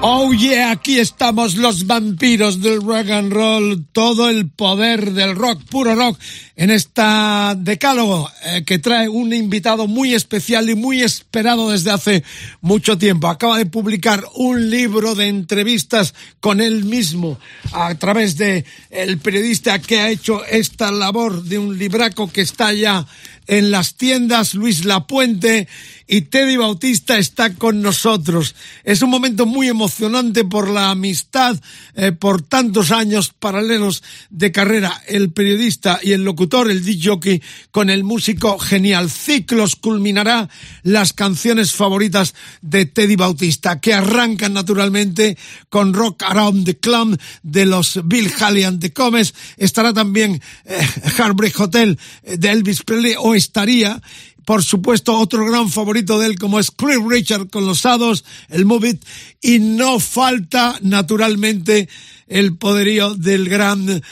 Oh yeah, aquí estamos los vampiros del rock and roll, todo el poder del rock, puro rock, en esta decálogo eh, que trae un invitado muy especial y muy esperado desde hace mucho tiempo. Acaba de publicar un libro de entrevistas con él mismo a través de el periodista que ha hecho esta labor de un libraco que está ya en las tiendas, Luis Lapuente y Teddy Bautista está con nosotros. Es un momento muy emocionante por la amistad, eh, por tantos años paralelos de carrera, el periodista y el locutor, el DJ con el músico genial. Ciclos culminará las canciones favoritas de Teddy Bautista, que arrancan naturalmente con Rock Around the Clam de los Bill Haley and the Comes. Estará también eh, Heartbreak Hotel eh, de Elvis Presley o estaría por supuesto, otro gran favorito de él como es Cliff Richard con los Sados, el Move It, y no falta, naturalmente, el poderío del gran eh,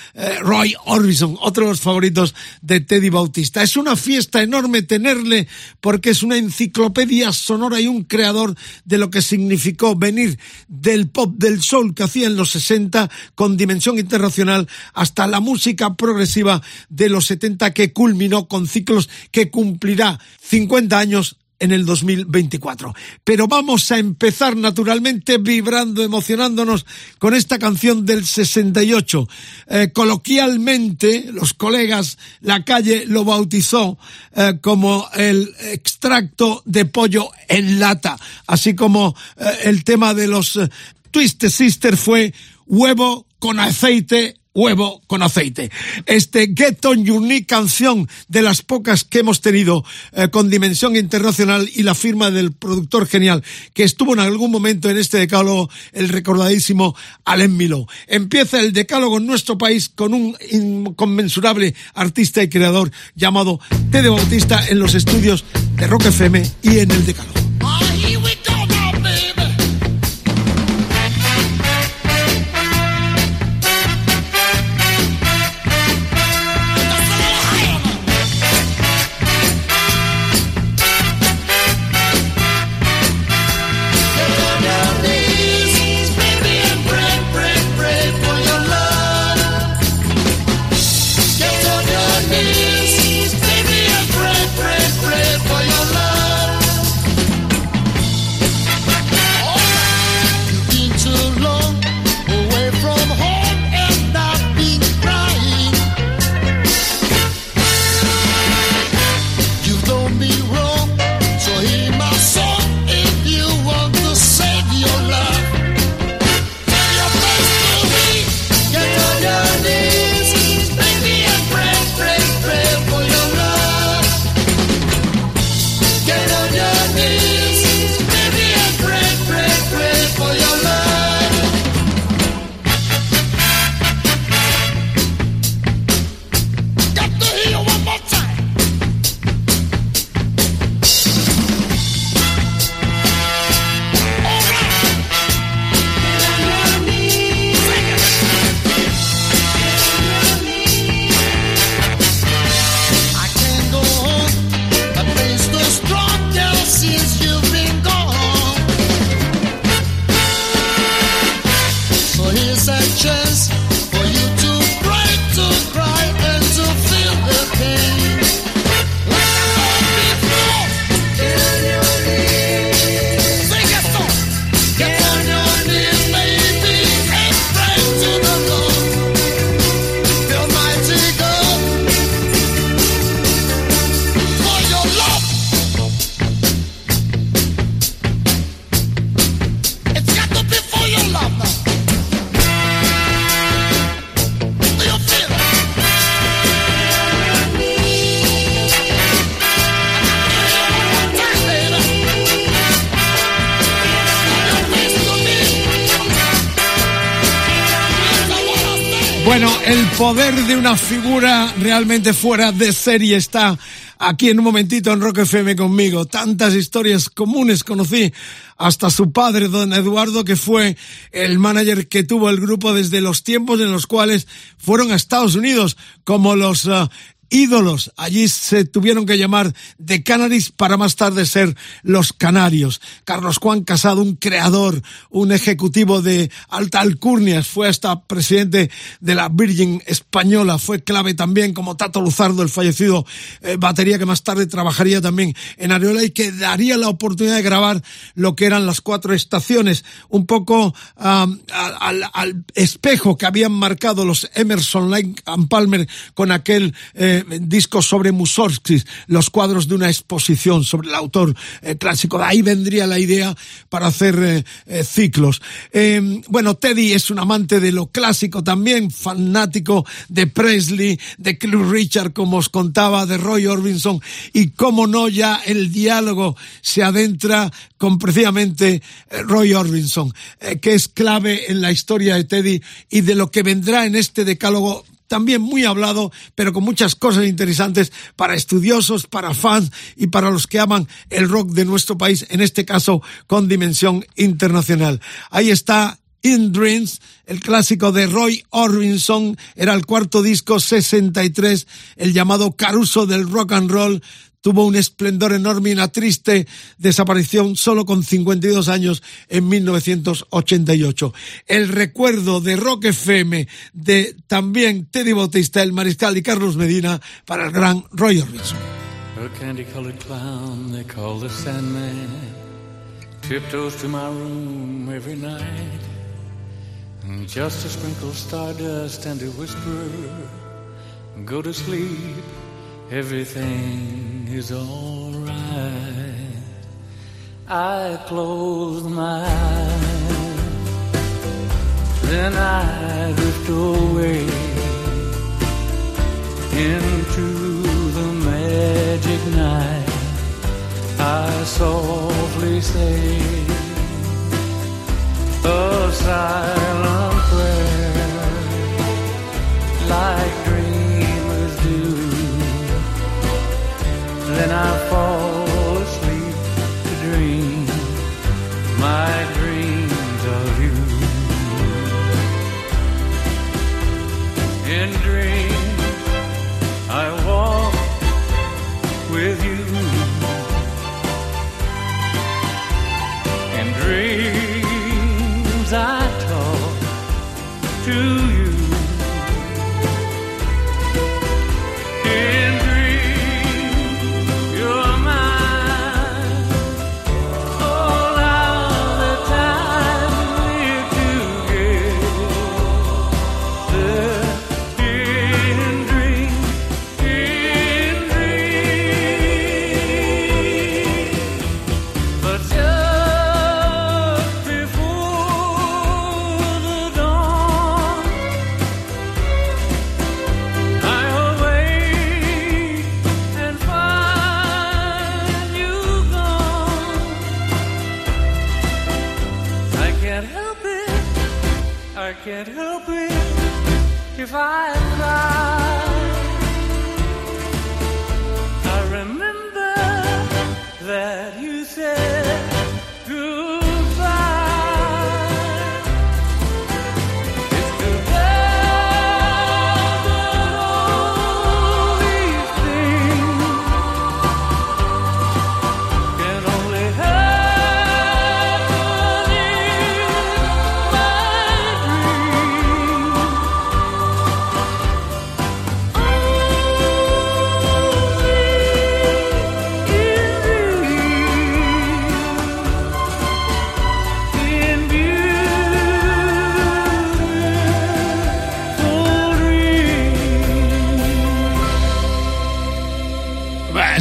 Roy Orbison, otro de los favoritos de Teddy Bautista. Es una fiesta enorme tenerle porque es una enciclopedia sonora y un creador de lo que significó venir del pop, del soul que hacía en los 60 con dimensión internacional hasta la música progresiva de los 70 que culminó con ciclos que cumplirá 50 años en el 2024. Pero vamos a empezar naturalmente vibrando, emocionándonos con esta canción del 68. Eh, coloquialmente, los colegas, la calle lo bautizó eh, como el extracto de pollo en lata, así como eh, el tema de los Twisted Sister fue huevo con aceite huevo con aceite. Este Get On Knee, canción de las pocas que hemos tenido eh, con dimensión internacional y la firma del productor genial que estuvo en algún momento en este decálogo, el recordadísimo Alain Milo. Empieza el decálogo en nuestro país con un inconmensurable artista y creador llamado Tede Bautista en los estudios de Rock FM y en el decálogo. Realmente fuera de serie está aquí en un momentito en Rock FM conmigo. Tantas historias comunes conocí hasta su padre, don Eduardo, que fue el manager que tuvo el grupo desde los tiempos en los cuales fueron a Estados Unidos, como los uh, ídolos. Allí se tuvieron que llamar de Canaris para más tarde ser los Canarios. Carlos Juan Casado, un creador, un ejecutivo de alta alcurnia, fue hasta presidente de la Virgin Española, fue clave también como Tato Luzardo, el fallecido eh, batería que más tarde trabajaría también en Areola y que daría la oportunidad de grabar lo que eran las cuatro estaciones, un poco al, al, espejo que habían marcado los Emerson, Lake and Palmer con aquel eh, discos sobre Mussorgsky, los cuadros de una exposición sobre el autor eh, clásico. De ahí vendría la idea para hacer eh, eh, ciclos. bueno, Teddy es un amante de lo clásico también, fanático de Presley, de Cliff Richard, como os contaba, de Roy Orbison, y cómo no ya el diálogo se adentra con precisamente Roy Orbison, que es clave en la historia de Teddy y de lo que vendrá en este decálogo también muy hablado, pero con muchas cosas interesantes para estudiosos, para fans y para los que aman el rock de nuestro país, en este caso con dimensión internacional. Ahí está In Dreams, el clásico de Roy Orbison, era el cuarto disco 63, el llamado Caruso del rock and roll, tuvo un esplendor enorme y una triste desaparición solo con 52 años en 1988. El recuerdo de Rock FM de también Teddy Bautista, el Mariscal y Carlos Medina para el gran Roy Orbison. A candy-colored clown they call the Sandman Tiptoes to my room every night Just a sprinkle stardust and a whisper Go to sleep everything is alright. I close my eyes, then I drift away into the magic night. I softly say a silent prayer like then I fall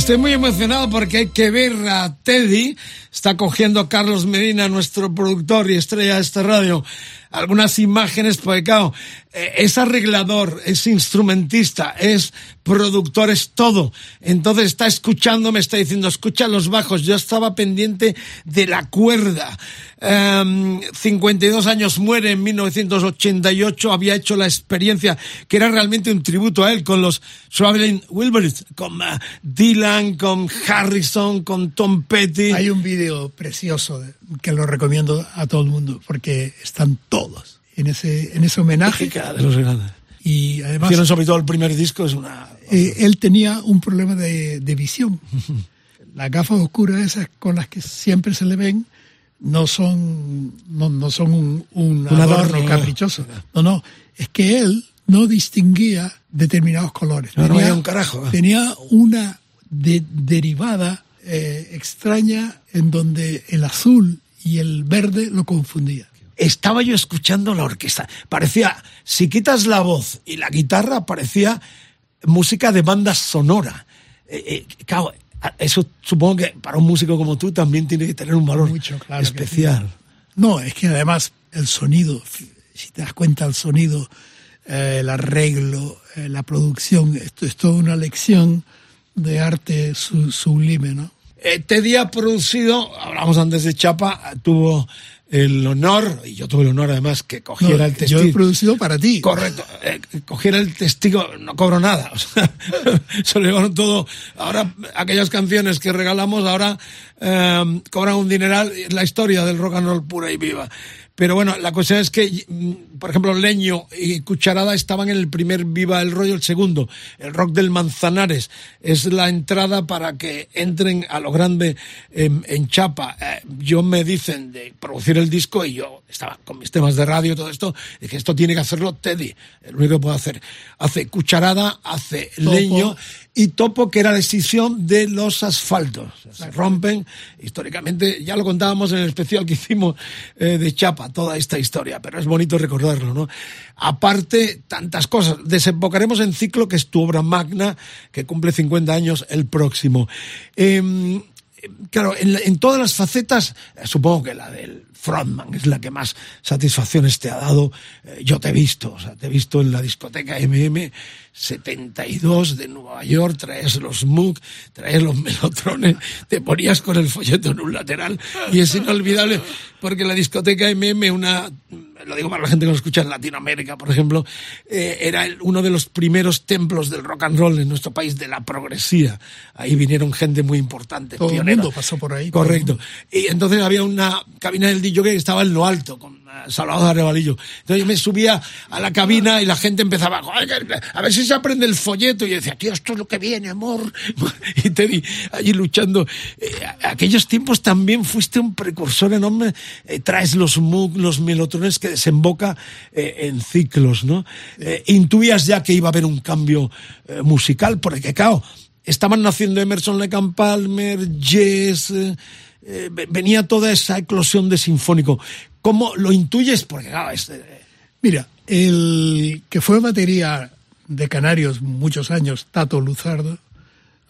Estoy muy emocionado porque hay que ver a Teddy. Está cogiendo Carlos Medina, nuestro productor y estrella de esta radio, algunas imágenes, porque claro, es arreglador, es instrumentista, es productor, es todo. Entonces está escuchando, me está diciendo, escucha los bajos. Yo estaba pendiente de la cuerda. 52 em, años muere en 1988, había hecho la experiencia que era realmente un tributo a él con los Traveling Wilburys, con uh, Dylan, con Harrison, con Tom Petty. Hay un vídeo precioso que lo recomiendo a todo el mundo porque están todos en ese, en ese homenaje. De los grandes. Y además. Hicieron sobre todo el primer disco, es una. Eh, él tenía un problema de, de visión. Las gafas oscuras, esas con las que siempre se le ven, no son, no, no son un, un, adorno, caprichoso. No, no. Es que él no distinguía determinados colores. No, tenía, un carajo. Tenía una derivada eh, extraña en donde el azul y el verde lo confundía estaba yo escuchando la orquesta. Parecía, si quitas la voz y la guitarra, parecía música de banda sonora. Eh, eh, claro, eso supongo que para un músico como tú también tiene que tener un valor especial. No, es que además el sonido, si te das cuenta, el sonido, eh, el arreglo, la producción, esto es toda una lección de arte sublime, ¿no? Teddy ha producido, hablamos antes de Chapa, tuvo el honor, y yo tuve el honor además que cogiera el testigo. Yo he producido para ti. Correcto, eh, cogiera el testigo, no cobro nada. O sea, se lo llevaron todo. Ahora, aquellas canciones que regalamos, ahora eh, cobran un dineral. La historia del rock and roll pura y viva. Pero bueno, la cuestión es que, mm, por ejemplo, Leño y Cucharada estaban en el primer Viva el Rollo, el segundo, el Rock del Manzanares. Es la entrada para que entren a lo grande en, Chapa. Eh, yo me dicen de producir el disco y yo estaba con mis temas de radio y todo esto, y que esto tiene que hacerlo Teddy, el único que puedo hacer. Hace Cucharada, hace Leño y Topo, que era la extinción de los asfaltos. Se rompen, históricamente, ya lo contábamos en el especial que hicimos eh, de Chapa, toda esta historia, pero es bonito recordarlo, ¿no? Aparte, tantas cosas. Desembocaremos en Ciclo, que es tu obra magna, que cumple 50 años el próximo. Em, claro, en, todas las facetas, eh, supongo que la del frontman es la que más satisfacciones te ha dado. Eh, yo te he visto, o sea, te he visto en la discoteca MM 72 de Nueva York, traes los MOOC, traes los melotrones, te ponías con el folleto en un lateral y es inolvidable porque la discoteca MM, una, lo digo para la gente que lo escucha en Latinoamérica, por ejemplo, eh, era uno de los primeros templos del rock and roll en nuestro país, de la progresía. Ahí vinieron gente muy importante. Todo el mundo pasó por ahí. Correcto. Y entonces había una cabina del DJ que estaba en lo alto, con Salvador Arrebalillo. Entonces yo me subía a la cabina y la gente empezaba, a ver si se aprende el folleto. Y yo decía, tío, esto es lo que viene, amor. Y te vi allí luchando. Eh, aquellos tiempos también fuiste un precursor enorme. Eh, traes los MOOC, los melotrones que desemboca eh, en ciclos, ¿no? intuías ya que iba a haber un cambio musical, porque, claro, estaban naciendo Emerson Lake Palmer, Jess, venía toda esa eclosión de sinfónico. ¿Cómo lo intuyes? Porque, claro, este... Mira, el que fue batería de Canarios muchos años, Tato Luzardo,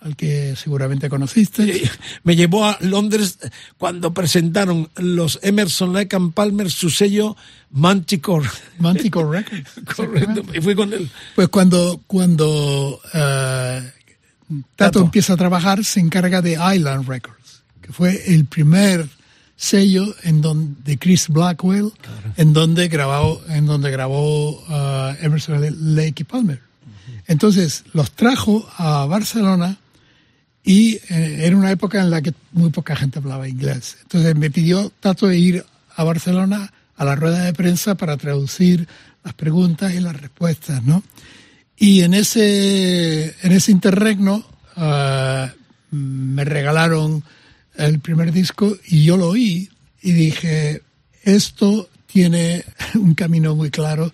al que seguramente conociste. Me llevó a Londres cuando presentaron los Emerson Lake and Palmer su sello Manticore. Manticore Records. Correcto, y fui con él. Pues cuando, cuando eh, Tato, empieza a trabajar, se encarga de Island Records, que fue el primer sello en donde, de Chris Blackwell, en donde grabó, en donde grabó uh, Emerson Lake y Palmer. Entonces los trajo a Barcelona y eh, era una época en la que muy poca gente hablaba inglés. Entonces me pidió Tato ir a Barcelona a la rueda de prensa para traducir las preguntas y las respuestas, ¿no? Y en ese, en ese interregno uh, me regalaron el primer disco y yo lo oí y dije, esto tiene un camino muy claro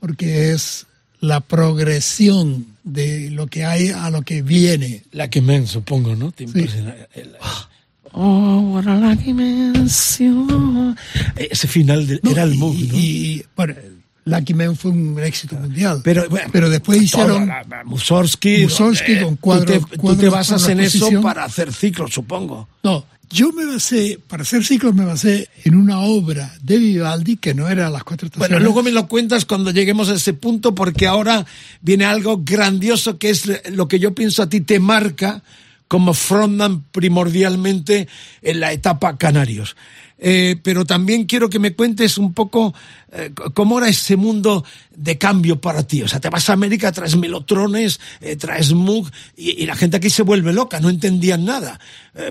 porque es la progresión de lo que hay a lo que viene. La que men, supongo, ¿no? Oh, what a lucky man. Ese final era el mood, ¿no? Y, bueno, Lucky Man fue un éxito mundial. Pero, pero después hicieron. Mussorgsky. Mussorgsky con cuadros. Tú te, basas en eso para hacer ciclos, supongo. No, Yo me basé, para hacer ciclos me basé en una obra de Vivaldi que no era Las Cuatro Estaciones. Bueno, luego me lo cuentas cuando lleguemos a ese punto porque ahora viene algo grandioso que es lo que yo pienso a ti te marca como frontman primordialmente en la etapa Canarios. Eh, pero también quiero que me cuentes un poco eh, cómo era ese mundo de cambio para ti. O sea, te vas a América, traes melotrones, eh, traes Moog, y, la gente aquí se vuelve loca, no entendían nada,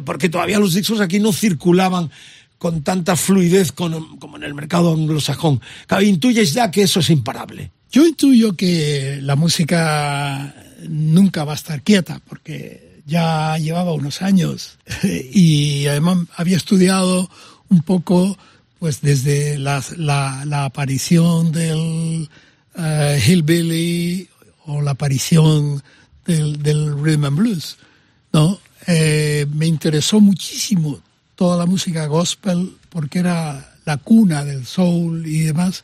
porque todavía los discos aquí no circulaban con tanta fluidez como en el mercado anglosajón. Intuyes ya que eso es imparable. Yo intuyo que la música nunca va a estar quieta, porque ya llevaba unos años y además había estudiado un poco pues desde la, la, aparición del uh, hillbilly o la aparición del, rhythm and blues, ¿no? Eh, me interesó muchísimo toda la música gospel porque era la cuna del soul y demás.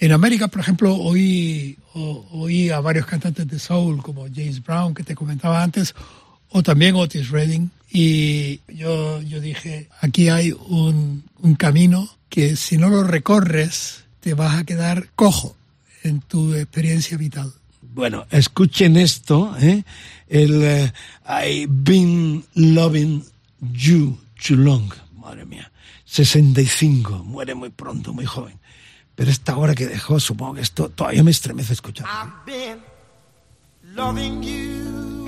En América, por ejemplo, oí, oí a varios cantantes de soul como James Brown, que te comentaba antes, o también Otis Redding. Y yo, yo dije, aquí hay un, un camino que si no lo recorres te vas a quedar cojo en tu experiencia vital. Bueno, escuchen esto, ¿eh? el eh, I've been loving you too long, madre mía, 65, muere muy pronto, muy joven. Pero esta hora que dejó, supongo que esto todavía me estremece escuchar. I've been loving you.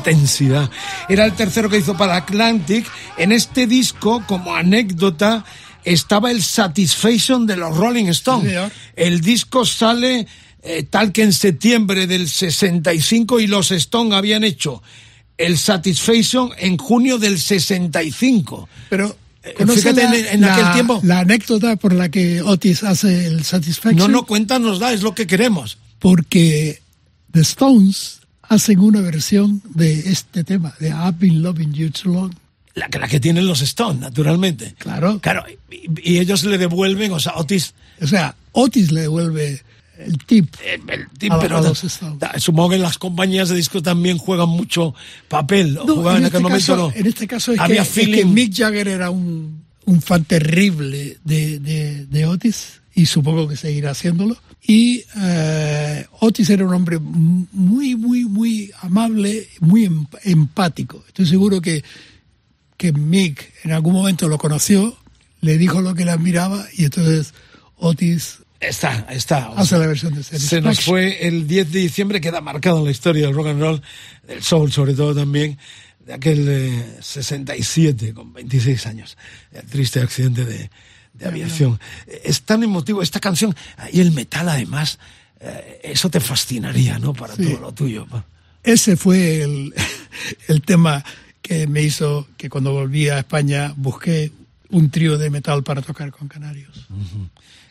Intensidad. Era el tercero que hizo para Atlantic. En este disco, como anécdota, estaba el Satisfaction de los Rolling Stones. el disco sale eh, tal que en septiembre del 65 y los Stones habían hecho el Satisfaction en junio del 65. Pero Eh, fíjate en, aquel tiempo. La anécdota por la que Otis hace el Satisfaction. No, no, cuéntanos, da, es lo que queremos. Porque The Stones hacen una versión de este tema, de I've been loving you too long. La, la que tienen los Stones, naturalmente. Claro. Claro, y, ellos le devuelven, o sea, Otis. O sea, Otis le devuelve el tip. Eh, el, tip, pero supongo que las compañías de disco también juegan mucho papel. No, en, este caso, en, este caso, es, Había que, que, Mick Jagger era un, un fan terrible de, de, de, Otis y supongo que seguirá haciéndolo. Y eh, Otis era un hombre muy, muy, muy amable, muy em, empático. Estoy seguro que, que Mick en algún momento lo conoció, le dijo lo que le admiraba y entonces Otis Está, está. Hace la versión de Se nos fue el 10 de diciembre, queda marcado en la historia del rock and roll, del soul sobre todo también, de aquel 67 con 26 años, el triste accidente de, de aviación. Es tan emotivo esta canción y el metal además, eh, eso te fascinaría, ¿no? Para todo lo tuyo. Ese fue el, el tema que me hizo que cuando volví a España busqué un trío de metal para tocar con Canarios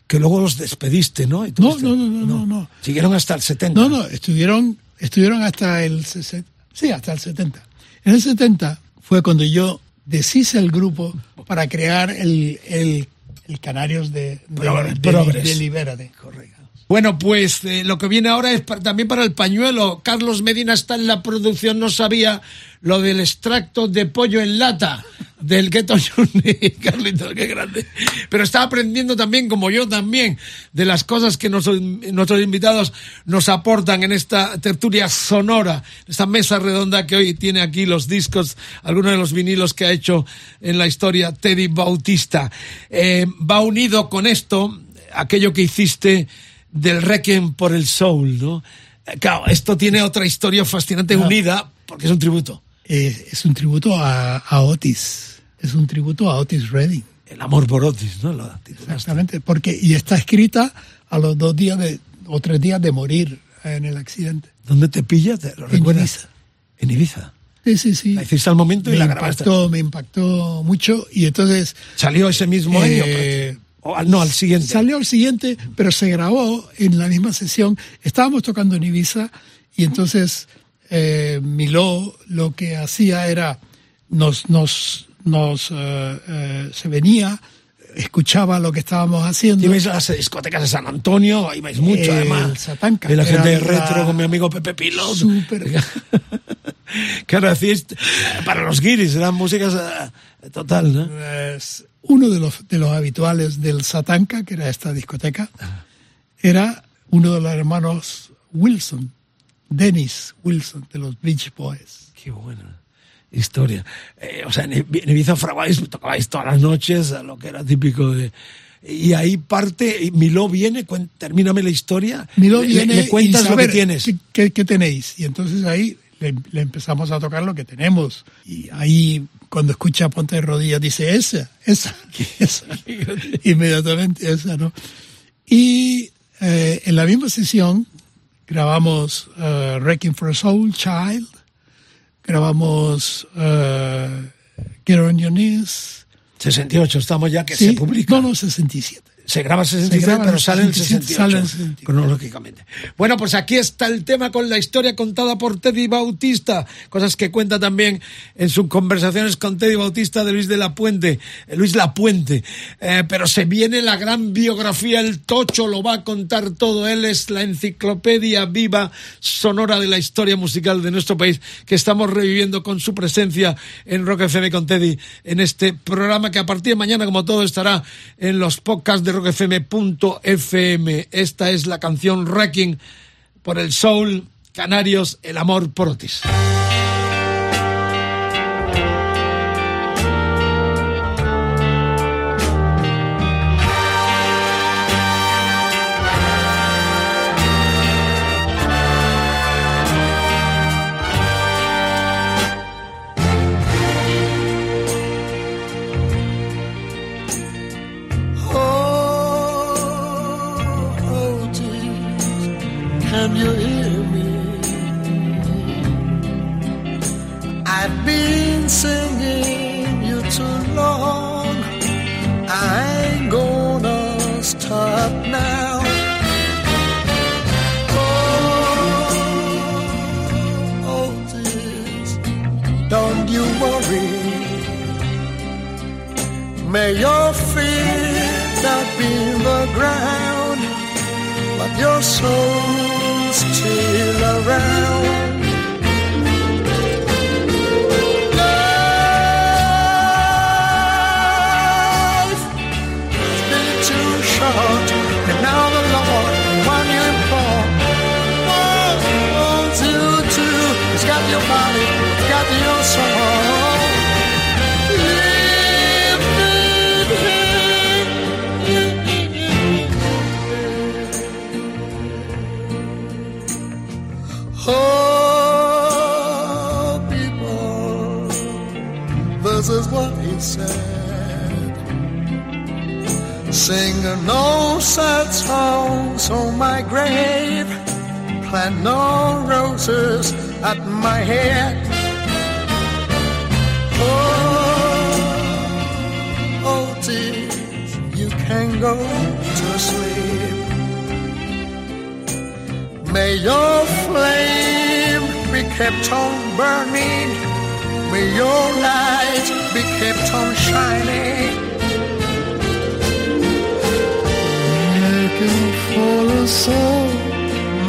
que luego los despediste, ¿no? no, no, no, no, no, Siguieron hasta el 70. No, no, estuvieron, estuvieron hasta el 60. Sí, hasta el 70. En el 70 fue cuando yo deshice el grupo para crear el, el, el Canarios de, de, de, Correcto. Bueno, pues eh, lo que viene ahora es también para el pañuelo. Carlos Medina está en la producción, no sabía lo del extracto de pollo en lata del Ghetto Juni. Carlitos, qué grande. Pero está aprendiendo también, como yo también, de las cosas que nuestros, nuestros invitados nos aportan en esta tertulia sonora, esta mesa redonda que hoy tiene aquí los discos, algunos de los vinilos que ha hecho en la historia Teddy Bautista. Eh, va unido con esto aquello que hiciste del Requiem por el Soul, ¿no? Claro, esto tiene otra historia fascinante unida porque es un tributo. Es un tributo a, Otis, es un tributo a Otis Redding. El amor por Otis, ¿no? Exactamente, porque y está escrita a los dos días de, o tres días de morir en el accidente. ¿Dónde te pillas? ¿Lo en Ibiza. En Ibiza. Sí, sí, sí. La hiciste al momento y la grabaste. Impactó, me impactó mucho y entonces... Salió ese mismo año. Eh, no, al siguiente. Salió al siguiente, pero se grabó en la misma sesión. Estábamos tocando en Ibiza y entonces eh, Miló lo que hacía era, nos, nos, nos, eh, eh, se venía, escuchaba lo que estábamos haciendo. Ibais a las discotecas de San Antonio, ibais mucho además. Satanca, y la gente de retro con mi amigo Pepe Pilot. Súper. claro, hacíais, para los guiris, eran músicas total, ¿no? Pues, uno de los, de los habituales del Satanka, que era esta discoteca, era uno de los hermanos Wilson, Dennis Wilson, de los Beach Boys. Qué buena historia. Eh, o sea, en Ibiza fraguáis, tocabais todas las noches, lo que era típico de... Y ahí parte, Miló viene, termíname la historia. Miló viene le, cuentas lo que tienes. ¿qué, ¿qué, tenéis? Y entonces ahí le, empezamos a tocar lo que tenemos. Y ahí cuando escucha Ponte de Rodillas dice esa, esa, esa, inmediatamente esa, ¿no? Y eh, en la misma sesión grabamos uh, Wrecking for a Soul, Child, grabamos uh, Get on Your Knees. 68, estamos ya que se publica. No, no, 67 se graba 67, pero sale en 68, cronológicamente. Bueno, pues aquí está el tema con la historia contada por Teddy Bautista, cosas que cuenta también en sus conversaciones con Teddy Bautista de Luis de la Puente, eh, Luis La Puente. Eh, pero se viene la gran biografía, el Tocho lo va a contar todo. Él es la enciclopedia viva sonora de la historia musical de nuestro país que estamos reviviendo con su presencia en Rock FM con Teddy en este programa que a partir de mañana, como todo, estará en los podcasts de rockfm.fm. Esta es la canción Wrecking por el Soul Canarios, el amor por Otis. Can you hear me? I've been singing you too long. I ain't gonna stop now. Oh, oh, this, don't you worry. May your feet not be the ground, but your soul's still around. Said. Sing no sad songs on my grave, plant no roses at my head. Oh, oh, dear, you can go to sleep. May your flame be kept on burning. May your light be kept on shining. Looking for a soul.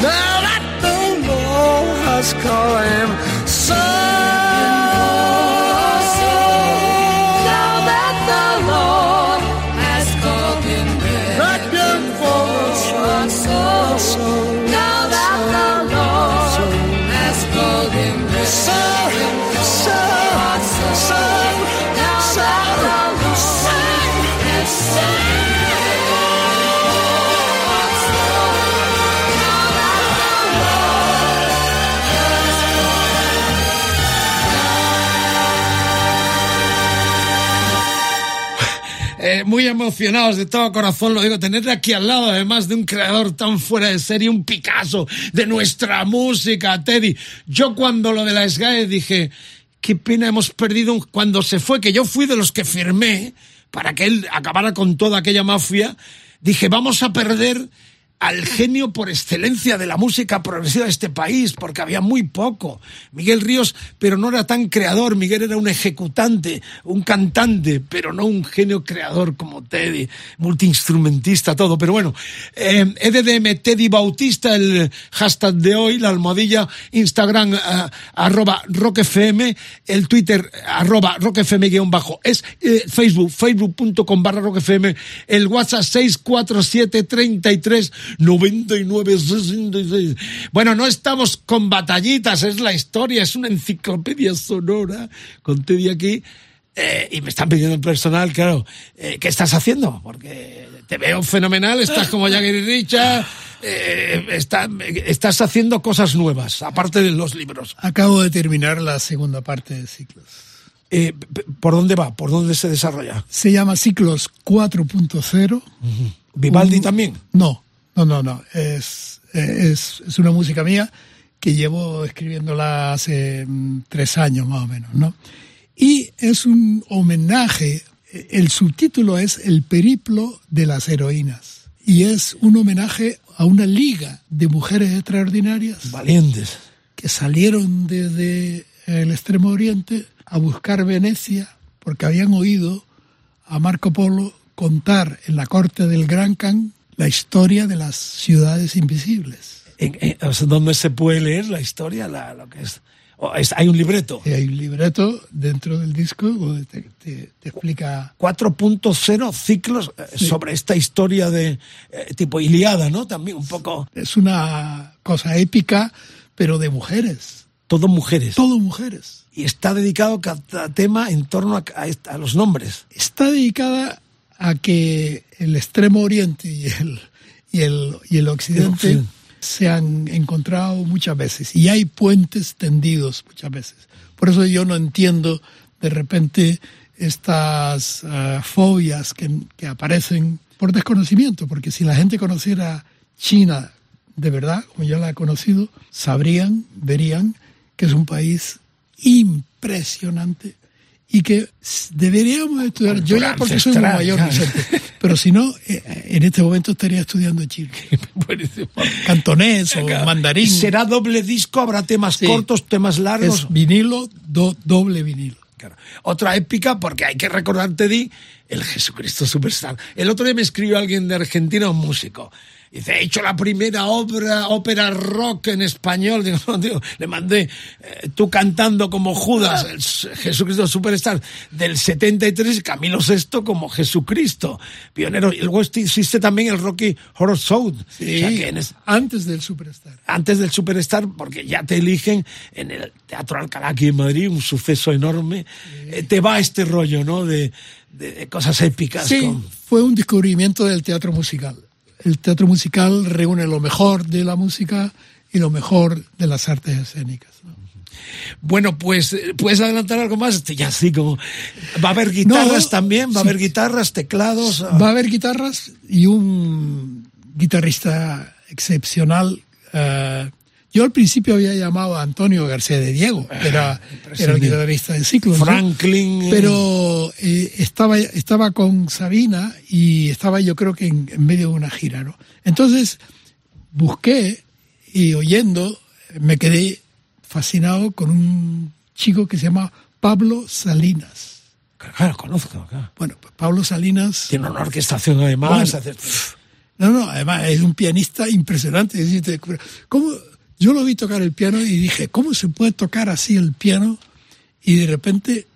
Now that the Lord has called him muy emocionados de todo corazón, lo digo, tenerle aquí al lado, además de un creador tan fuera de serie, un Picasso de nuestra música, Teddy. Yo cuando lo de la SGAE dije, qué pena hemos perdido cuando se fue, que yo fui de los que firmé para que él acabara con toda aquella mafia, dije, vamos a perder al genio por excelencia de la música progresiva de este país, porque había muy poco. Miguel Ríos, pero no era tan creador, Miguel era un ejecutante, un cantante, pero no un genio creador como Teddy, multiinstrumentista, todo. Pero bueno, eh, EDDM Teddy Bautista, el hashtag de hoy, la almohadilla, Instagram, ah, arroba rockfm, el Twitter, arroba rockfm guion bajo, es eh, Facebook, facebook.com barra rockfm, el WhatsApp 647 33 99 66. Bueno, no estamos con batallitas, es la historia, es una enciclopedia sonora con Teddy aquí. eh, y me están pidiendo el personal, claro, eh, ¿qué estás haciendo? Porque te veo fenomenal, estás como Jagger y Richard, eh, está- estás haciendo cosas nuevas, aparte de los libros. Acabo de terminar la segunda parte de Ciclos. Eh, ¿Por dónde va? ¿Por dónde se desarrolla? Se llama Ciclos 4.0. ¿Vivaldi Un- también? No, no, no, no. Es, es, es una música mía que llevo escribiéndola hace mm, tres años más o menos, ¿no? Y es un homenaje, el subtítulo es El periplo de las heroínas. Y es un homenaje a una liga de mujeres extraordinarias Valientes. que salieron desde el extremo oriente a buscar Venecia porque habían oído a Marco Polo contar en la corte del Gran Khan la historia de las ciudades invisibles. En- en- ¿Dónde se puede leer la historia? La, lo que es, es- hay un libreto. Y hay un libreto dentro del disco donde te, te- te explica 4.0 ciclos eh, sobre esta historia de eh, tipo Iliada, ¿no? También un poco. es una cosa épica, pero de mujeres, Todo mujeres. todo mujeres. Y está dedicado cada tema en torno a, a a los nombres. Está dedicada a que el extremo oriente y el, y el, y el occidente se han encontrado muchas veces y hay puentes tendidos muchas veces. Por eso yo no entiendo de repente estas ah, fobias que, que aparecen por desconocimiento, porque si la gente conociera China de verdad, como yo la he conocido, sabrían, verían que es un país impresionante y que deberíamos estudiar. Yo ya porque soy muy mayor, pero si no, eh, en este momento estaría estudiando chino. Cantonés o mandarín. ¿Será doble disco? ¿Habrá temas cortos, temas largos? Es vinilo, doble vinilo. Otra épica, porque hay que recordarte, Di, el Jesucristo Superstar. El otro día me escribió alguien de Argentina, un músico. Dice, he hecho la primera obra, ópera rock en español. Digo, no, digo, le mandé eh, tú cantando como Judas, el Jesucristo Superstar del 73, Camilo VI como Jesucristo, pionero. Y luego existe también el Rocky Horror Show. Sí, antes del Superstar. Antes del Superstar, porque ya te eligen en el Teatro Alcalá aquí en Madrid, un suceso enorme. Eh, te va este rollo, ¿no? De, de, cosas épicas. Sí, fue un descubrimiento del teatro musical el teatro musical reúne lo mejor de la música y lo mejor de las artes escénicas. Bueno, pues puedes adelantar algo más, este, ya así como va a haber guitarras también, va a haber guitarras, teclados. Va a haber guitarras y un guitarrista excepcional eh, yo al principio había llamado a Antonio García de Diego, que era, era el guitarrista de ciclos. Franklin. Pero eh, estaba, estaba con Sabina y estaba yo creo que en, medio de una gira, ¿no? Entonces busqué y oyendo me quedé fascinado con un chico que se llama Pablo Salinas. Claro, conozco. Claro. Bueno, pues Pablo Salinas. Tiene una orquestación además. no, no, además es un pianista impresionante. ¿Cómo, yo lo vi tocar el piano y dije, ¿cómo se puede tocar así el piano? Y de repente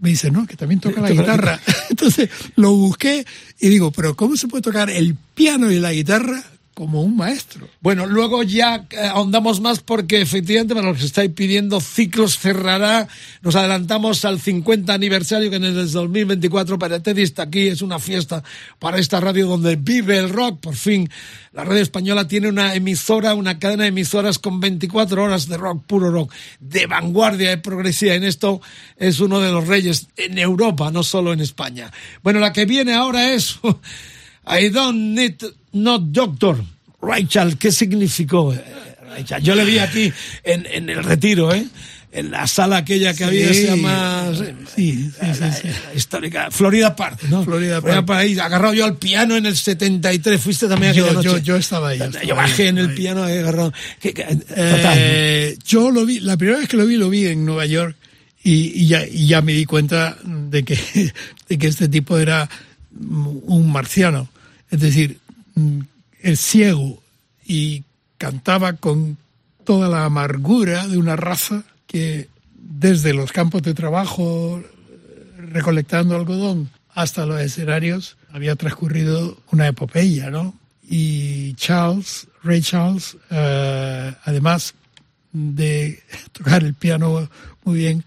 me dice, no, que también toca la guitarra. Entonces lo busqué y digo, pero ¿cómo se puede tocar el piano y la guitarra como un maestro. Bueno, luego ya eh, ahondamos más porque efectivamente para los que estáis pidiendo ciclos cerrará. Nos adelantamos al 50 aniversario que en el 2024 para Teddy está aquí. Es una fiesta para esta radio donde vive el rock. Por fin la radio española tiene una emisora, una cadena de emisoras con 24 horas de rock, puro rock, de vanguardia, y progresiva. En esto es uno de los reyes en Europa, no solo en España. Bueno, la que viene ahora es... I don't need no doctor. Rachel, ¿qué significó eh, Rachel? Yo le vi aquí en, en el retiro, ¿eh? en la sala aquella que había se llama sí, sí, sí, histórica Florida Park ¿no? Florida Park ahí, agarrado yo al piano en el 73 fuiste también yo, noche? yo, yo estaba ahí yo, bajé en el piano ahí agarrado eh, yo lo vi la primera vez que lo vi lo vi en Nueva York y, y, ya, y ya me di cuenta de que de que este tipo era un marciano es decir, mm, el ciego y cantaba con toda la amargura de una raza que desde los campos de trabajo recolectando algodón hasta los escenarios había transcurrido una epopeya, ¿no? Y Charles, Ray Charles, eh, además de tocar el piano muy bien,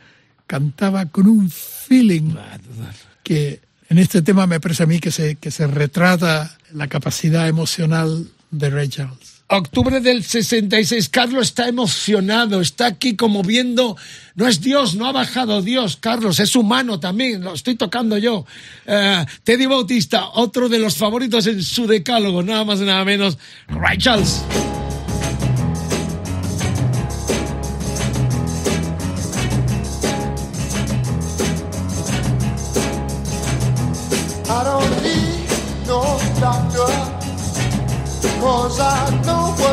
cantaba con un feeling que en este tema me parece a mí que se, que se retrata la capacidad emocional de Ray Charles. Octubre del 66, Carlos está emocionado, está aquí como viendo, no es Dios, no ha bajado Dios, Carlos, es humano también, lo estoy tocando yo. Eh, Teddy Bautista, otro de los favoritos en su decálogo, nada más y nada menos, Ray Charles.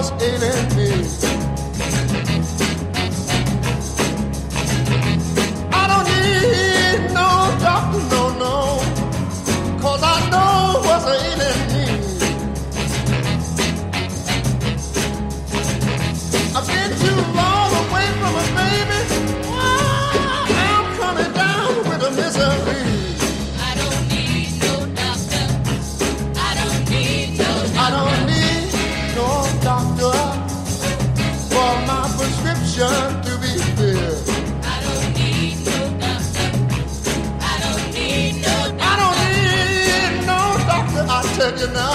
this ain't in doctor, I tell you now,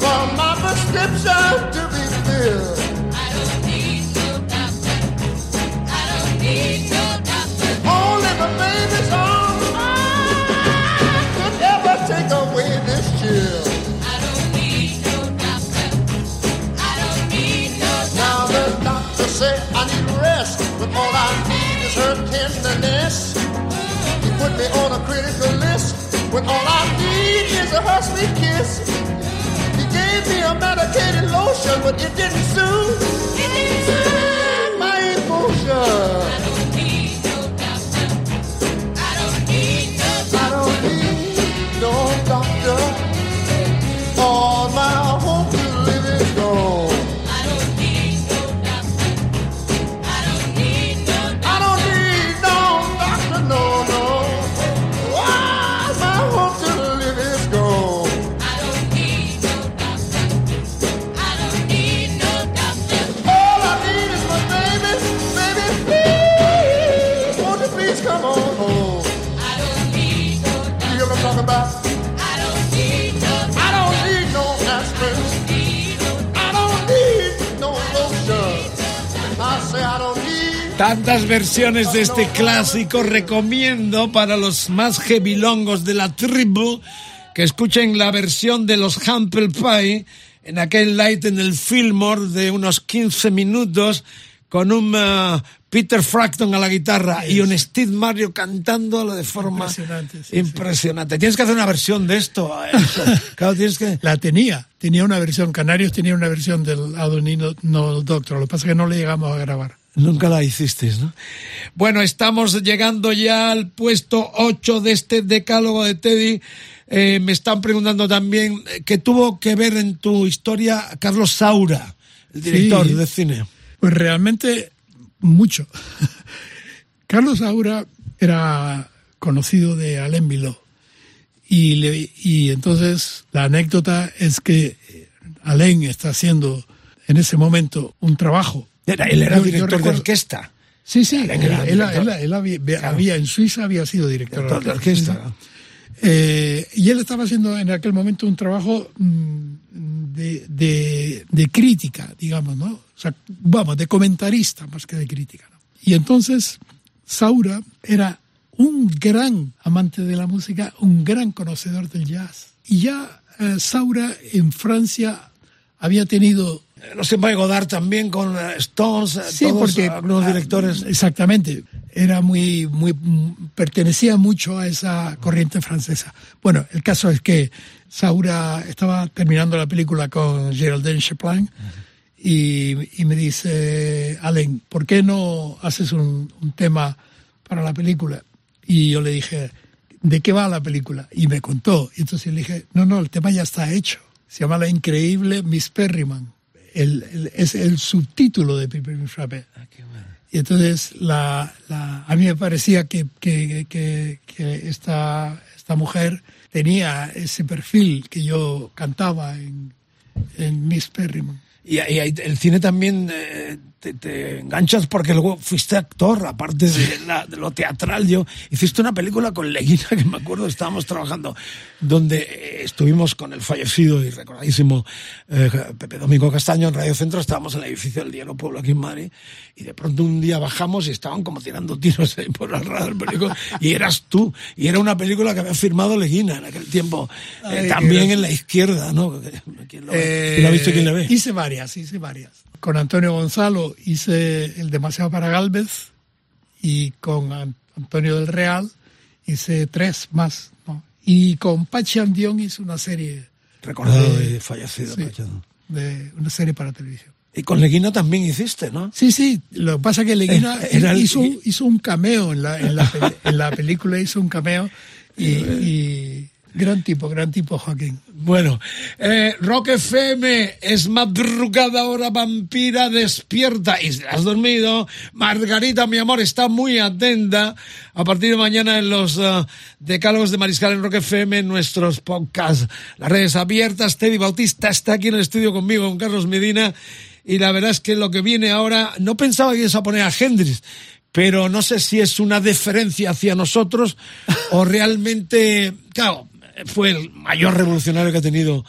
for my prescription to be filled. I don't need no doctor. I don't need no doctor. Only the baby's arms could ever take away this chill. say I need rest, but all I need is her tenderness. He put me when all I need is a hush sweet kiss. He gave me a medicated lotion, but it didn't soothe. It didn't soothe my emotion. I don't need no doctor. All my hope need. Tantas versiones de este clásico recomiendo para los más heavilongos de la tribu que escuchen la versión de los Humble Pie en aquel light en el Fillmore de unos 15 minutos con un uh, Peter Frampton a la guitarra y un Steve Mario cantándolo de forma Impresionante, sí, impresionante. Tienes que hacer una versión de esto. eh. Claro, tienes que... La tenía, tenía una versión, Canarios tenía una versión del I don't need no, no doctor, lo que pasa es que no le llegamos a grabar. Nunca la hicisteis, ¿no? Bueno, estamos llegando ya al puesto 8 de este decálogo de Teddy. Eh, me están preguntando también eh, qué tuvo que ver en tu historia Carlos Saura, el director Sí. de cine. Pues realmente mucho. Carlos Saura era conocido de Alain Miló. Y, le- y entonces la anécdota es que eh, Alain está haciendo en ese momento un trabajo. Era, él era Yo- yo director de orquesta. Sí, sí, él, era él- director. él- él había, había- en Suiza había sido director, Director de orquesta. Eh, y él estaba haciendo en aquel momento un trabajo mm, de, de- de crítica, digamos, ¿no? O sea, vamos, de comentarista más que de crítica. ¿no? Y entonces Saura era un gran amante de la música, un gran conocedor del jazz. Y ya eh, Saura en Francia había tenido Eh, No se puede godar también con eh, Stones, eh, Sí, todos porque algunos ah, directores. Exactamente. Era muy, muy, mm, pertenecía mucho a esa corriente francesa. Bueno, el caso es que Saura estaba terminando la película con Geraldine Chaplin y, y me dice, Allen, ¿por qué no haces un, un tema para la película? Y yo le dije, ¿de qué va la película? Y me contó. Y entonces le dije, no, no, el tema ya está hecho. Se llama La Increíble Miss Perryman. El, el- es el subtítulo de Piper Frappé. Y entonces la, la- a mí me parecía que, que, que- que esta, esta mujer tenía ese perfil que yo cantaba en, en Miss Perryman. Y, y el cine también eh, te, te enganchas porque luego fuiste actor, aparte de, la- de lo teatral. Yo hiciste una película con Leguina, que me acuerdo, estábamos trabajando, donde eh, estuvimos con el fallecido y recordadísimo eh, Pepe Domingo Castaño en Radio Centro, estábamos en el edificio del Diario Pueblo aquí en Madrid, y de pronto un día bajamos y estaban como tirando tiros ahí por la radio del periódico, y eras tú, y era una película que había firmado Leguina en aquel tiempo, eh, Ay, también en la izquierda, ¿no? ¿Quién lo, ve? ¿Quién lo ha visto y quién le ve? Eh, Hice varias, hice varias. Con Antonio Gonzalo hice El Demasiado para Galvez y con An- Antonio del Real hice tres más. ¿no? Y con Pachi Andión hice una serie, Recordado Eh, y fallecido. sí. Pachado. de, una serie para televisión. Y con Leguina también hiciste, ¿no? Sí, sí, lo que pasa es que Leguina Eh, el- hizo, hizo un cameo en la, en, la, en la película, hizo un cameo y, y gran tipo, gran tipo Joaquín. Bueno, eh, Rock FM es madrugada hora vampira despierta y has dormido, Margarita, mi amor, está muy atenta a partir de mañana en los eh, decálogos de Mariscal en Rock FM, en nuestros podcasts, las redes abiertas. Teddy Bautista está aquí en el estudio conmigo, con Carlos Medina, y la verdad es que lo que viene ahora, no pensaba que ibas a poner a Hendrix, pero no sé si es una deferencia hacia nosotros o realmente, claro, fue el mayor revolucionario que ha tenido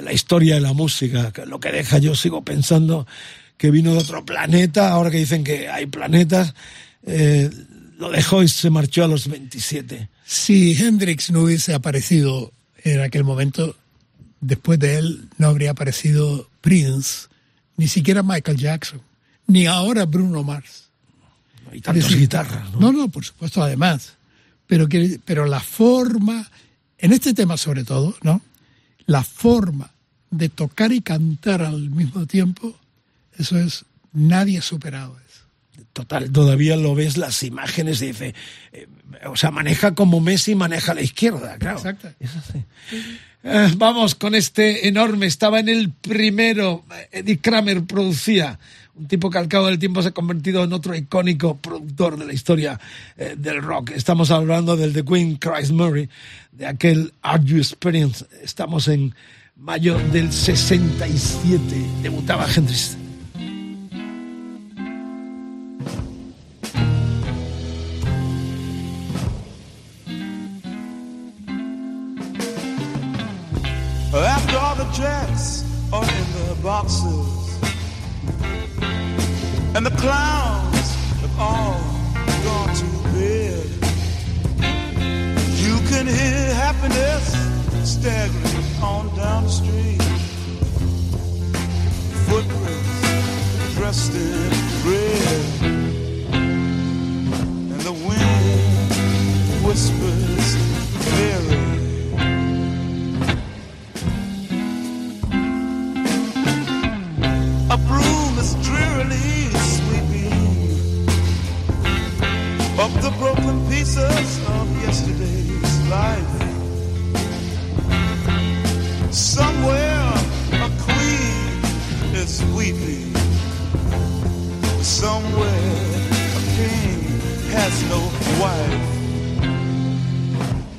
la historia de la música, lo que deja yo sigo pensando que vino de otro planeta, ahora que dicen que hay planetas, eh, lo dejó y se marchó a los 27. Si Hendrix no hubiese aparecido en aquel momento, después de él no habría aparecido Prince, ni siquiera Michael Jackson, ni ahora Bruno Mars. Y tantas guitarras, ¿no? No, no, por supuesto, además. Pero, que, pero la forma En este tema sobre todo, ¿no? La forma de tocar y cantar al mismo tiempo, eso es, nadie ha superado eso. Total, todavía lo ves las imágenes y dice, eh, o sea, maneja como Messi maneja a la izquierda, claro. Exacto. Eh, vamos con este enorme, estaba en el primero, Eddie Kramer producía, un tipo que al cabo del tiempo se ha convertido en otro icónico productor de la historia eh, del rock. Estamos hablando del The Queen Christ Murray, de aquel Are You Experience. Estamos en mayo del 67, debutaba Hendrix. After all the tracks are the boxes, and the clowns have all gone to bed, you can hear happiness staggering on down the street. Footprints dressed in red, and the wind whispers Mary. A broom is drearily up the broken pieces of yesterday's life. Somewhere a queen is weeping. Somewhere a king has no wife.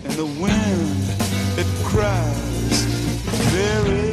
And the wind, it cries very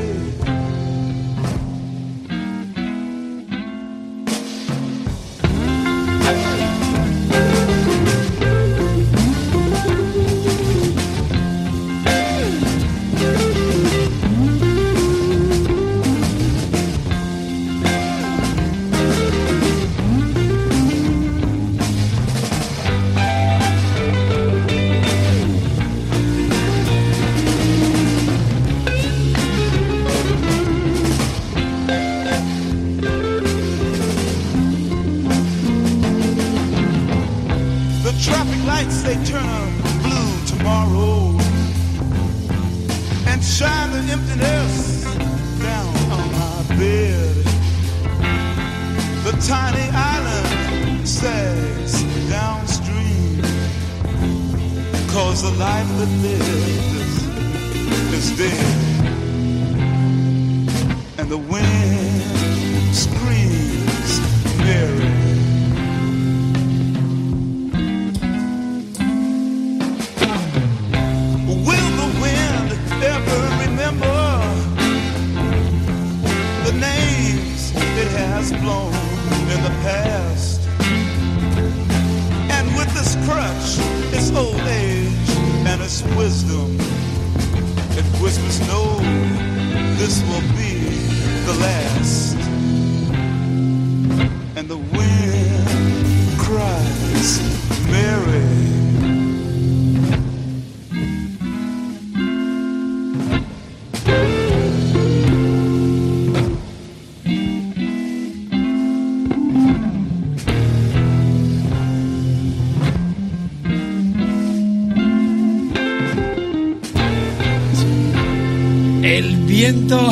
viento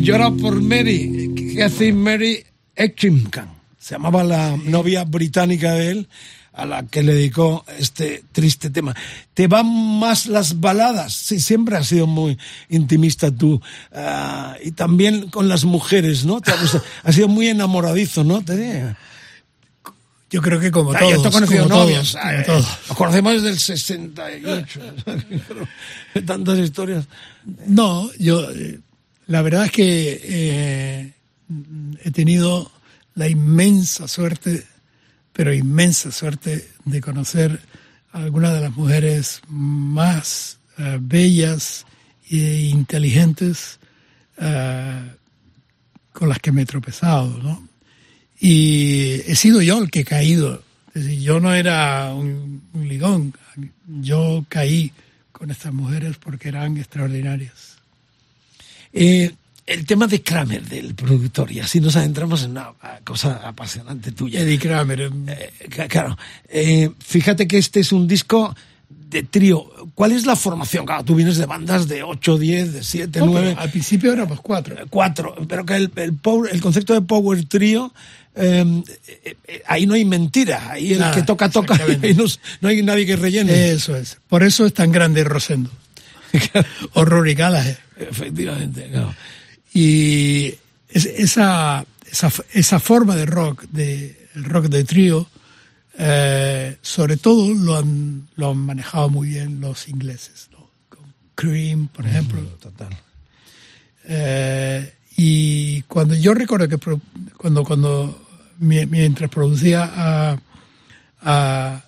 llora por Mary, Kathy Mary Etchingham. Se llamaba la novia británica de él, a la que le dedicó este triste tema. ¿Te van más las baladas? Sí, siempre has sido muy intimista tú. ah, y también con las mujeres, ¿no? Te has sido muy enamoradizo, ¿no? Te. Yo creo que como todos. yo he conocido como todos, novias. como eh, todos. Nos conocemos desde el 68. Tantas historias. No, yo, eh, la verdad es que eh, he tenido la inmensa suerte, pero inmensa suerte de conocer a algunas de las mujeres más eh, bellas e inteligentes con las que me he tropezado, ¿no? Y he sido yo el que he caído. Es decir, yo no era un, un ligón. Yo caí con estas mujeres porque eran extraordinarias. Eh, el tema de Kramer, del productor, y así nos adentramos en una cosa apasionante tuya. Eddie Kramer. Eh, ca- claro, eh, fíjate que este es un disco de trío. ¿cuál es la formación? Claro, tú vienes de bandas de 8, 10, de 7, No, 9, pero al principio éramos cuatro. 4, pero que el, el, power- el concepto de Power Trio, eh, eh, eh, ahí no hay mentira, ahí el que toca, toca, y exactamente. ahí no, no hay nadie que rellene. Eso es. Por eso es tan grande Rosendo. o Rory Gallagher. Efectivamente. Y es- esa, esa, esa forma de rock, de, el rock de trío, eh, sobre todo lo han, lo han manejado muy bien los ingleses. ¿no? Con Cream, por ejemplo. Total. Eh, y cuando yo recuerdo que cuando, cuando mientras producía a, a,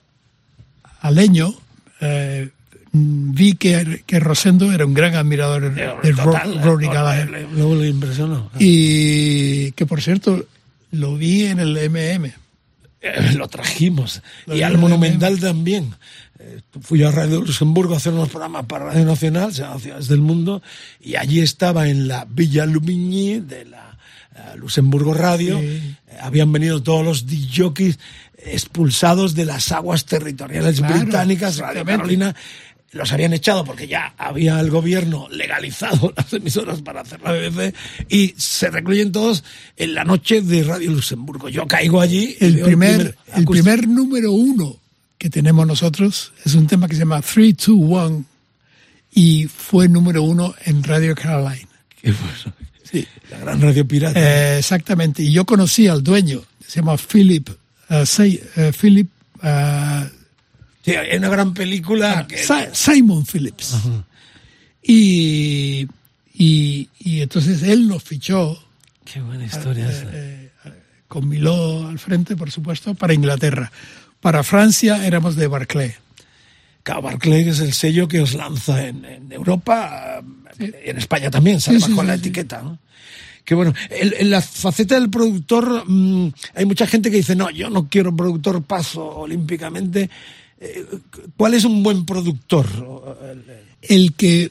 a Leño, eh, vi que, que Rosendo era un gran admirador de, de Ro- Total, Rory eh, Gallagher. Luego le impresionó. Y que por cierto, lo vi en el MM. Eh, Lo trajimos. Lo y al Monumental también. Eh, Fui a Radio Luxemburgo a hacer unos programas para Radio Nacional, se Ciudades del Mundo, y allí estaba en la Villa Lumigny de la Luxemburgo Radio. Sí. Eh, habían venido todos los DJs expulsados de las aguas territoriales Claro, británicas. Radio. Carolina los habían echado porque ya había el gobierno legalizado las emisoras para hacer la BBC y se recluyen todos en la noche de Radio Luxemburgo. Yo caigo allí. El primer, el primer número uno que tenemos nosotros es un tema que se llama 3, 2, 1 y fue número uno en Radio Caroline. Qué bueno. Sí, la gran radio pirata. Eh, exactamente. Y yo conocí al dueño, se llama Philip, eh, Say- eh, Philip eh, Sí, hay una gran película que... Sa- Simon Phillips. Y, y, y entonces él nos fichó Qué buena historia eh, con Miló al frente, por supuesto, para Inglaterra. Para Francia éramos de Barclay. Barclay es el sello que os lanza en, en Europa en España también, sale Sí, sí, sí, la etiqueta. ¿no? Qué bueno. El- en la faceta del productor, mm, hay mucha gente que dice, no, yo no quiero productor, paso olímpicamente. Eh, ¿Cuál es un buen productor? El que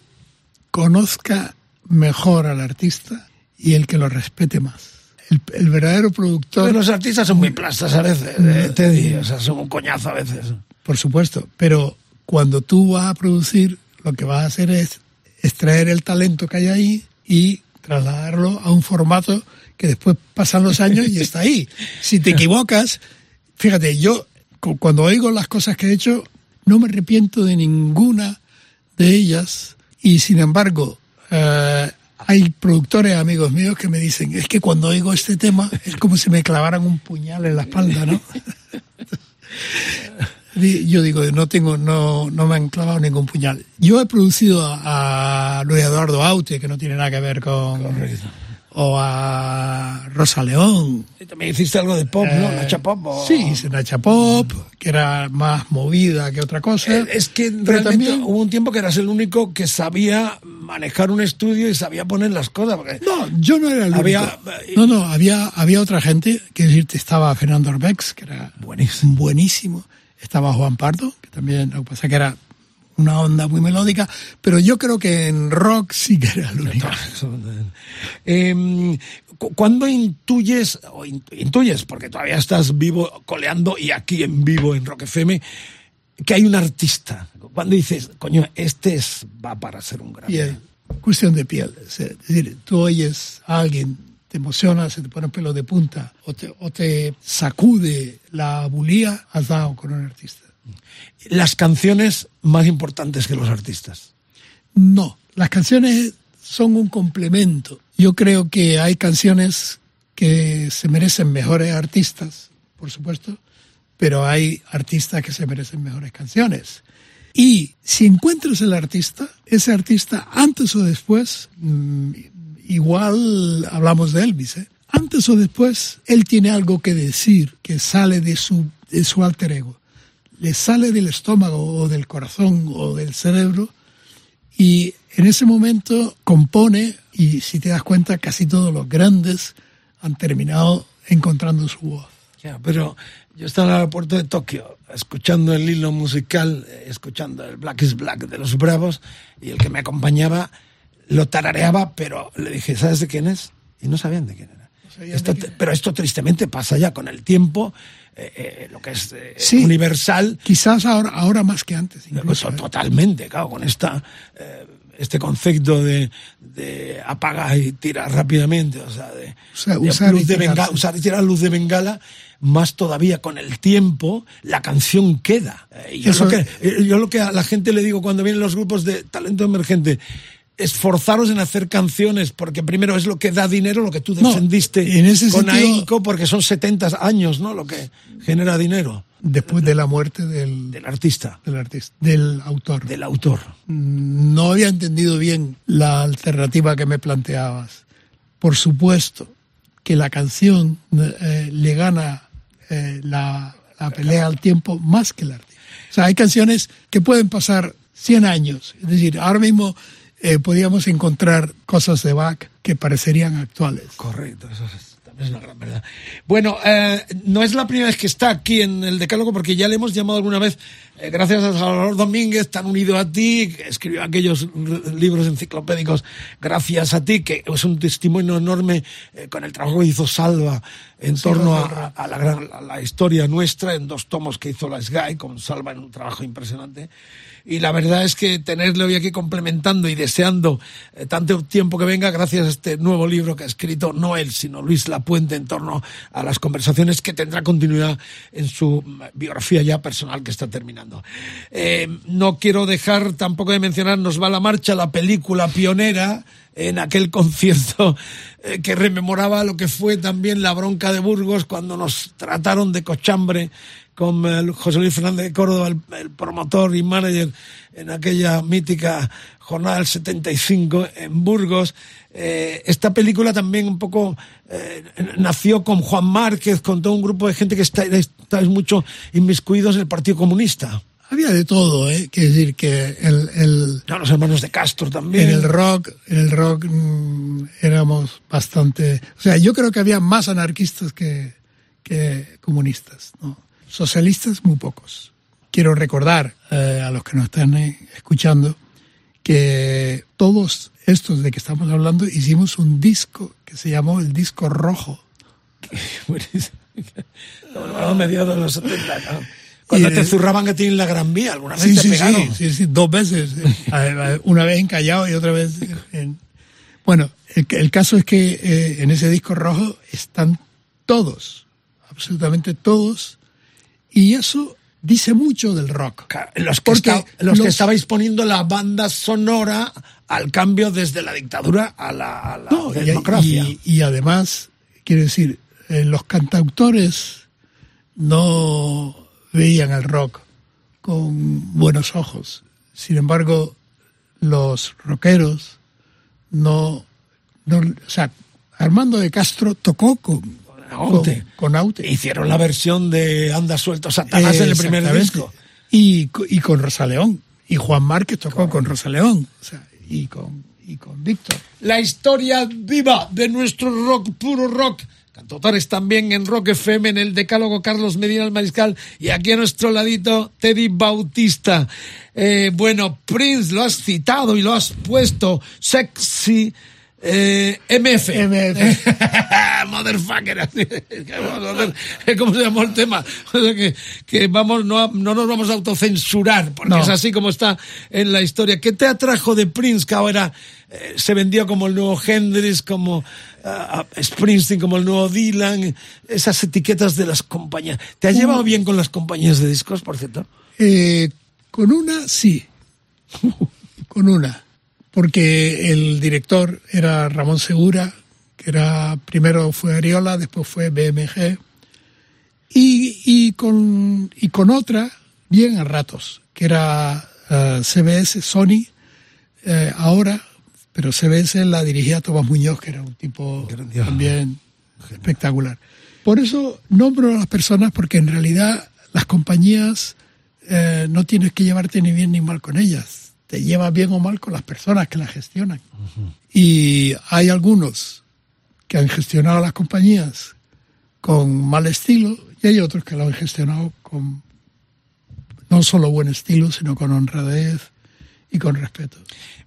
conozca mejor al artista y el que lo respete más. El, el verdadero productor, Pero los artistas son muy plastas a veces, eh, Teddy, o sea, son un coñazo a veces. por supuesto, pero cuando tú vas a producir, lo que vas a hacer es extraer el talento que hay ahí y trasladarlo a un formato que después pasan los años y está ahí. Si te equivocas, fíjate, yo cu- cuando oigo las cosas que he hecho, no me arrepiento de ninguna de ellas y sin embargo, eh, hay productores amigos míos que me dicen, es que cuando oigo este tema es como si me clavaran un puñal en la espalda, ¿no? Yo digo, no tengo, no, no me han clavado ningún puñal. Yo he producido a, Luis Eduardo Aute, que no tiene nada que ver con, o a Rosa León. Y también hiciste algo de pop, ¿no? Eh, Nacha Pop. o- Sí, hice Nacha Pop, que era más movida que otra cosa. Eh, Es que Pero realmente también- hubo un tiempo que eras el único que sabía manejar un estudio y sabía poner las cosas. Porque No, yo no era el Había- único. No, no, había, había otra gente, que decirte, estaba Fernando Arbex, que era Buenísimo. buenísimo. Estaba Juan Pardo, que también, lo que pasa que era una onda muy melódica, pero yo creo que en rock sí que era el único. Eh, cu- ¿Cuándo intuyes, o in- intuyes, porque todavía estás vivo, coleando y aquí en vivo en Rock FM, que hay un artista? Cuando dices, coño, este es, va para ser un gran. Piel, cuestión de piel. Es decir, tú oyes a alguien, te emociona, se te pone el pelo de punta, o te, o te sacude la bulía, has dado con un artista. Las canciones más importantes que los artistas. No, las canciones son un complemento. Yo creo que hay canciones que se merecen mejores artistas, por supuesto, pero hay artistas que se merecen mejores canciones. Y si encuentras el artista, ese artista antes o después, mm, igual hablamos de Elvis, ¿eh? antes o después, él tiene algo que decir que sale de su, de su alter ego. Le sale del estómago o del corazón o del cerebro y en ese momento compone y si te das cuenta casi todos los grandes han terminado encontrando su voz. Ya, pero yo estaba en el aeropuerto de Tokio escuchando el hilo musical, eh, escuchando el Black is Black de los Bravos y el que me acompañaba lo tarareaba, pero le dije, ¿sabes de quién es? Y no sabían de quién era. Esto de pero esto tristemente pasa ya con el tiempo, eh, eh, lo que es eh, Sí. universal, Quizás ahora, ahora más que antes. pues, Incluso, totalmente, claro, con esta, este concepto de, de apagar y tirar rápidamente, o sea, de, sea, de usar luz y de tirar, bengala, usar y tirar luz de bengala, más todavía con el tiempo, la canción queda. Yo, lo que, yo lo que a la gente le digo cuando vienen los grupos de talento emergente, esforzaros en hacer canciones, porque primero es lo que da dinero, lo que tú No, defendiste en ese con sentido- ahínco, porque son 70 años, ¿no? Lo que genera dinero Después de la muerte del, del artista, del artista, del autor. del autor. No había entendido bien la alternativa que me planteabas. Por supuesto que la canción eh, le gana eh, la, la pelea al tiempo más que el artista. O sea, hay canciones que pueden pasar 100 años. Es decir, ahora mismo eh, podríamos encontrar cosas de Bach que parecerían actuales. Correcto, eso es, también es una gran verdad. Bueno, eh, no es la primera vez que está aquí en el Decálogo, porque ya le hemos llamado alguna vez, eh, gracias a Salvador Domínguez, tan unido a ti, que escribió aquellos libros enciclopédicos, gracias a ti, que es un testimonio enorme eh, con el trabajo que hizo Salva en torno a, a la, gran- a la historia nuestra, en dos tomos que hizo la SGAE, con Salva en un trabajo impresionante. Y la verdad es que tenerle hoy aquí complementando y deseando eh, tanto tiempo que venga, gracias a este nuevo libro que ha escrito no él, sino Luis Lapuente en torno a las conversaciones que tendrá continuidad en su mm, biografía ya personal que está terminando. Eh, no quiero dejar tampoco de mencionar Nos va la marcha, la película pionera en aquel concierto eh, que rememoraba lo que fue también la bronca de Burgos cuando nos trataron de cochambre con eh, José Luis Fernández de Córdoba, el, promotor y manager en aquella mítica jornada del 75 en Burgos. Eh, esta película también un poco nació con Juan Márquez, con todo un grupo de gente que está, mucho inmiscuidos en el Partido Comunista. Había de todo, ¿eh? Quiere decir que el, el, Ya los hermanos de Castro también. en el rock, en el rock mm, éramos bastante, o sea, yo creo que había más anarquistas que, que comunistas, ¿no? Socialistas muy pocos. Quiero recordar eh, a los que nos están eh, escuchando que todos estos de que estamos hablando hicimos un disco que se llamó el disco rojo. A mediados de los 70, ¿no? Cuando te zurraban que tienen la Gran Vía, alguna vez Sí, te sí, pegaron. sí, sí, sí, dos veces. Eh, Una vez en Callao y otra vez en... Bueno, el, el caso es que eh, en ese disco rojo están todos, absolutamente todos, y eso dice mucho del rock. Los que, los que estabais poniendo la banda sonora al cambio desde la dictadura a la, a la No, y- democracia. y, y además, quiero decir, eh, los cantautores no veían el rock con buenos ojos. Sin embargo, los rockeros no, no o sea, Armando de Castro tocó con Aute. con, con Aute. Hicieron la versión de Anda suelto Satanás en el primer disco. Y, y con Rosa León. Y Juan Márquez tocó con Rosa León. O sea, y con, y con Víctor. La historia viva de nuestro rock, puro rock. Cantautores también en Rock FM, en el Decálogo Carlos Medina el Mariscal y aquí a nuestro ladito Teddy Bautista. Eh, bueno, Prince, lo has citado y lo has puesto. Sexy eh, MF. MF. Motherfucker. ¿Cómo se llamó el tema? O sea que, que vamos, no, no nos vamos a autocensurar, porque No. es así como está en la historia. ¿Qué te atrajo de Prince, que ahora eh, se vendió como el nuevo Hendrix, como ah, Springsteen, como el nuevo Dylan? Esas etiquetas de las compañías. ¿Te has llevado bien con las compañías de discos, por cierto? Eh, con una, sí. con una. Porque el director era Ramón Segura, que era primero fue Ariola, después fue BMG. Y, y, con, y con otra, bien a ratos, que era eh, CBS, Sony, eh, ahora, pero CBS la dirigía Tomás Muñoz, que era un tipo Grandioso. también espectacular. Por eso nombro a las personas, porque en realidad las compañías eh, no tienes que llevarte ni bien ni mal con ellas. Te llevas bien o mal con las personas que las gestionan. Y hay algunos que han gestionado las compañías con mal estilo y hay otros que lo han gestionado con no solo buen estilo, sino con honradez y con respeto.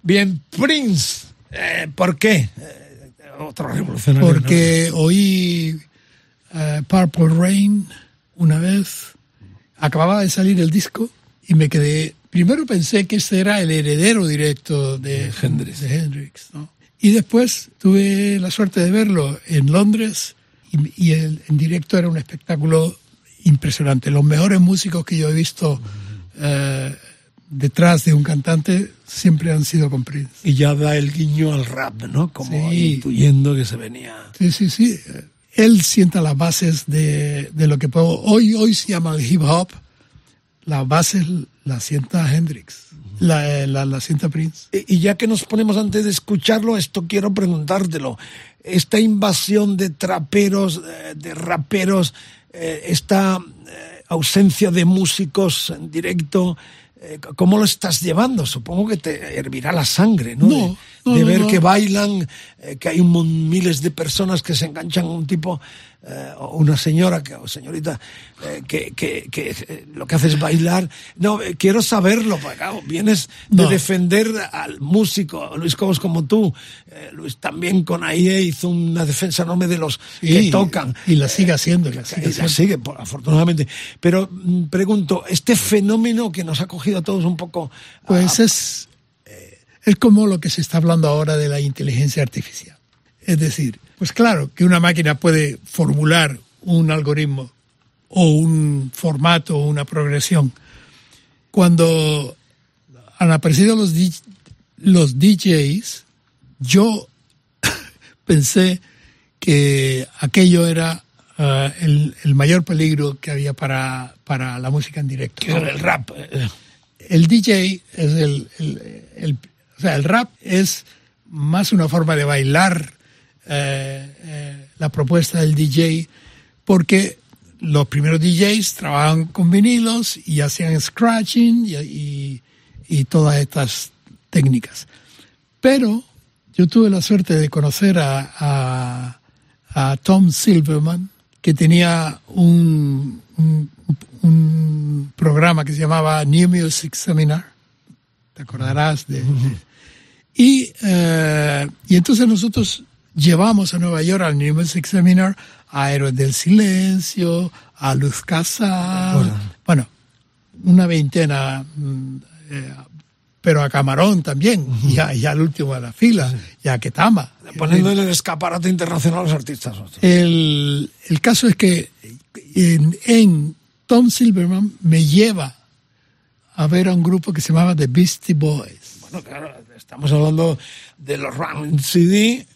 Bien, Prince, eh, ¿por qué? Eh, otro revolucionario. Porque oí eh, Purple Rain una vez, acababa de salir el disco y me quedé. Primero pensé que ese era el heredero directo de, Hendrix. de Hendrix, ¿no? Y después tuve la suerte de verlo en Londres y, y el- en directo era un espectáculo impresionante. Los mejores músicos que yo he visto eh, detrás de un cantante siempre han sido con Prince. Y ya da el guiño al rap, ¿no? Como Sí. intuyendo que se venía. Sí, sí, sí. Él sienta las bases de, de lo que puedo- hoy, hoy se llama el hip hop. Las bases las sienta Hendrix, la, la, la sienta Prince. Y y ya que nos ponemos antes de escucharlo, esto quiero preguntártelo. Esta invasión de traperos, eh, de raperos, eh, esta eh, ausencia de músicos en directo, eh, ¿cómo lo estás llevando? Supongo que te hervirá la sangre, ¿no? No, de no, de no, ver que bailan, eh, que hay un miles de personas que se enganchan a un tipo, eh, una señora que, o señorita, eh, que, que, que, eh, lo que hace es bailar. No, eh, quiero saberlo, claro, vienes de No. defender al músico, Luis Cobos como tú. Luis también con AIE hizo una defensa enorme de los que tocan. Y la sigue haciendo. La Y sigue la sigue, por- afortunadamente. Pero mm, pregunto, este fenómeno que nos ha cogido a todos un poco... Pues es, es como lo que se está hablando ahora de la inteligencia artificial. Es decir, pues claro que una máquina puede formular un algoritmo o un formato o una progresión. Cuando han aparecido los, los DJs, yo pensé que aquello era ah, el, el mayor peligro que había para, para la música en directo. que el rap. El DJ es el, el- el- o sea, el rap es más una forma de bailar eh, eh, la propuesta del DJ, porque los primeros DJs trabajaban con vinilos y hacían scratching y, y- y todas estas técnicas. Pero yo tuve la suerte de conocer a, a- a Tom Silverman, que tenía un, un- un programa que se llamaba New Music Seminar. ¿Te acordarás de...? Y, eh, y entonces nosotros llevamos a Nueva York al New Music Seminar a Héroes del Silencio, a Luz Casal, bueno, una veintena, mm, eh, pero a Camarón también, y, a- y al último de la fila, y a Ketama. Poniendo en el escaparate internacional a los artistas. El, el caso es que en, en Tom Silverman me lleva a ver a un grupo que se llamaba The Beastie Boys. Bueno, claro, estamos hablando de los Round CD eh,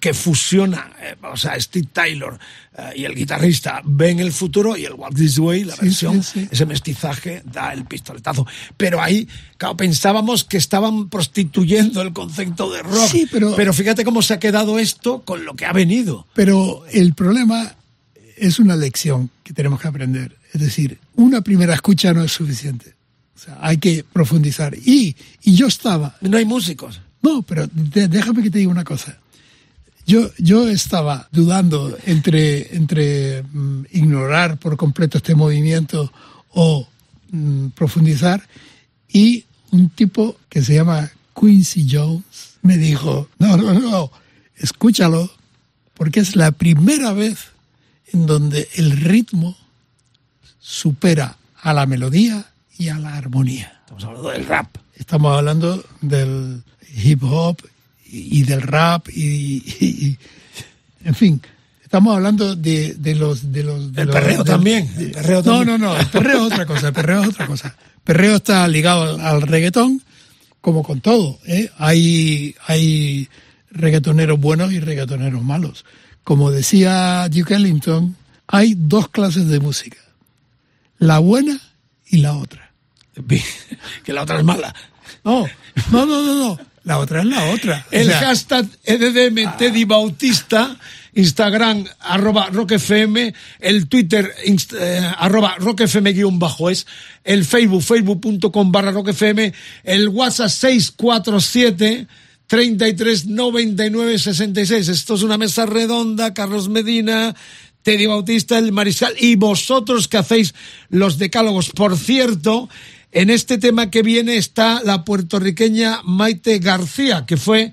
que fusiona, eh, o sea, Steve Taylor eh, y el guitarrista ven el futuro y el Walk This Way, la Sí, versión, sí, sí. ese mestizaje da el pistoletazo. Pero ahí, claro, pensábamos que estaban prostituyendo el concepto de rock. Sí, pero- fíjate cómo se ha quedado esto con lo que ha venido. Pero el problema es una lección que tenemos que aprender. Es decir, una primera escucha no es suficiente. O sea, hay que profundizar. Y, y yo estaba, No hay músicos. No, pero de- déjame que te diga una cosa. Yo, yo estaba dudando entre, entre mm, ignorar por completo este movimiento o mm, profundizar y un tipo que se llama Quincy Jones me dijo, no, no, no, escúchalo porque es la primera vez en donde el ritmo supera a la melodía y a la armonía. Estamos hablando del rap. Estamos hablando del hip hop y, del rap y, y- y- en fin, estamos hablando de, de los de los de El los- perreo también, el perreo no, también. no, no, el perreo es otra cosa, el perreo es otra cosa. El perreo está ligado al, al reggaetón, como con todo. ¿eh? Hay, hay reggaetoneros buenos y reggaetoneros malos. Como decía Duke Ellington, hay dos clases de música, la buena y la otra. que la otra es mala. No, no, no, no, no. La otra es la otra. O El sea, hashtag EDDM Teddy Bautista, Instagram arroba rockfm, el Twitter inst- eh, arroba rockfm guion bajo es, el Facebook facebook.com barra rockfm, el WhatsApp 647 33 99 66. Esto es una mesa redonda, Carlos Medina, Teddy Bautista, el Mariscal y vosotros que hacéis los decálogos. Por cierto, en este tema que viene está la puertorriqueña Maite García, que fue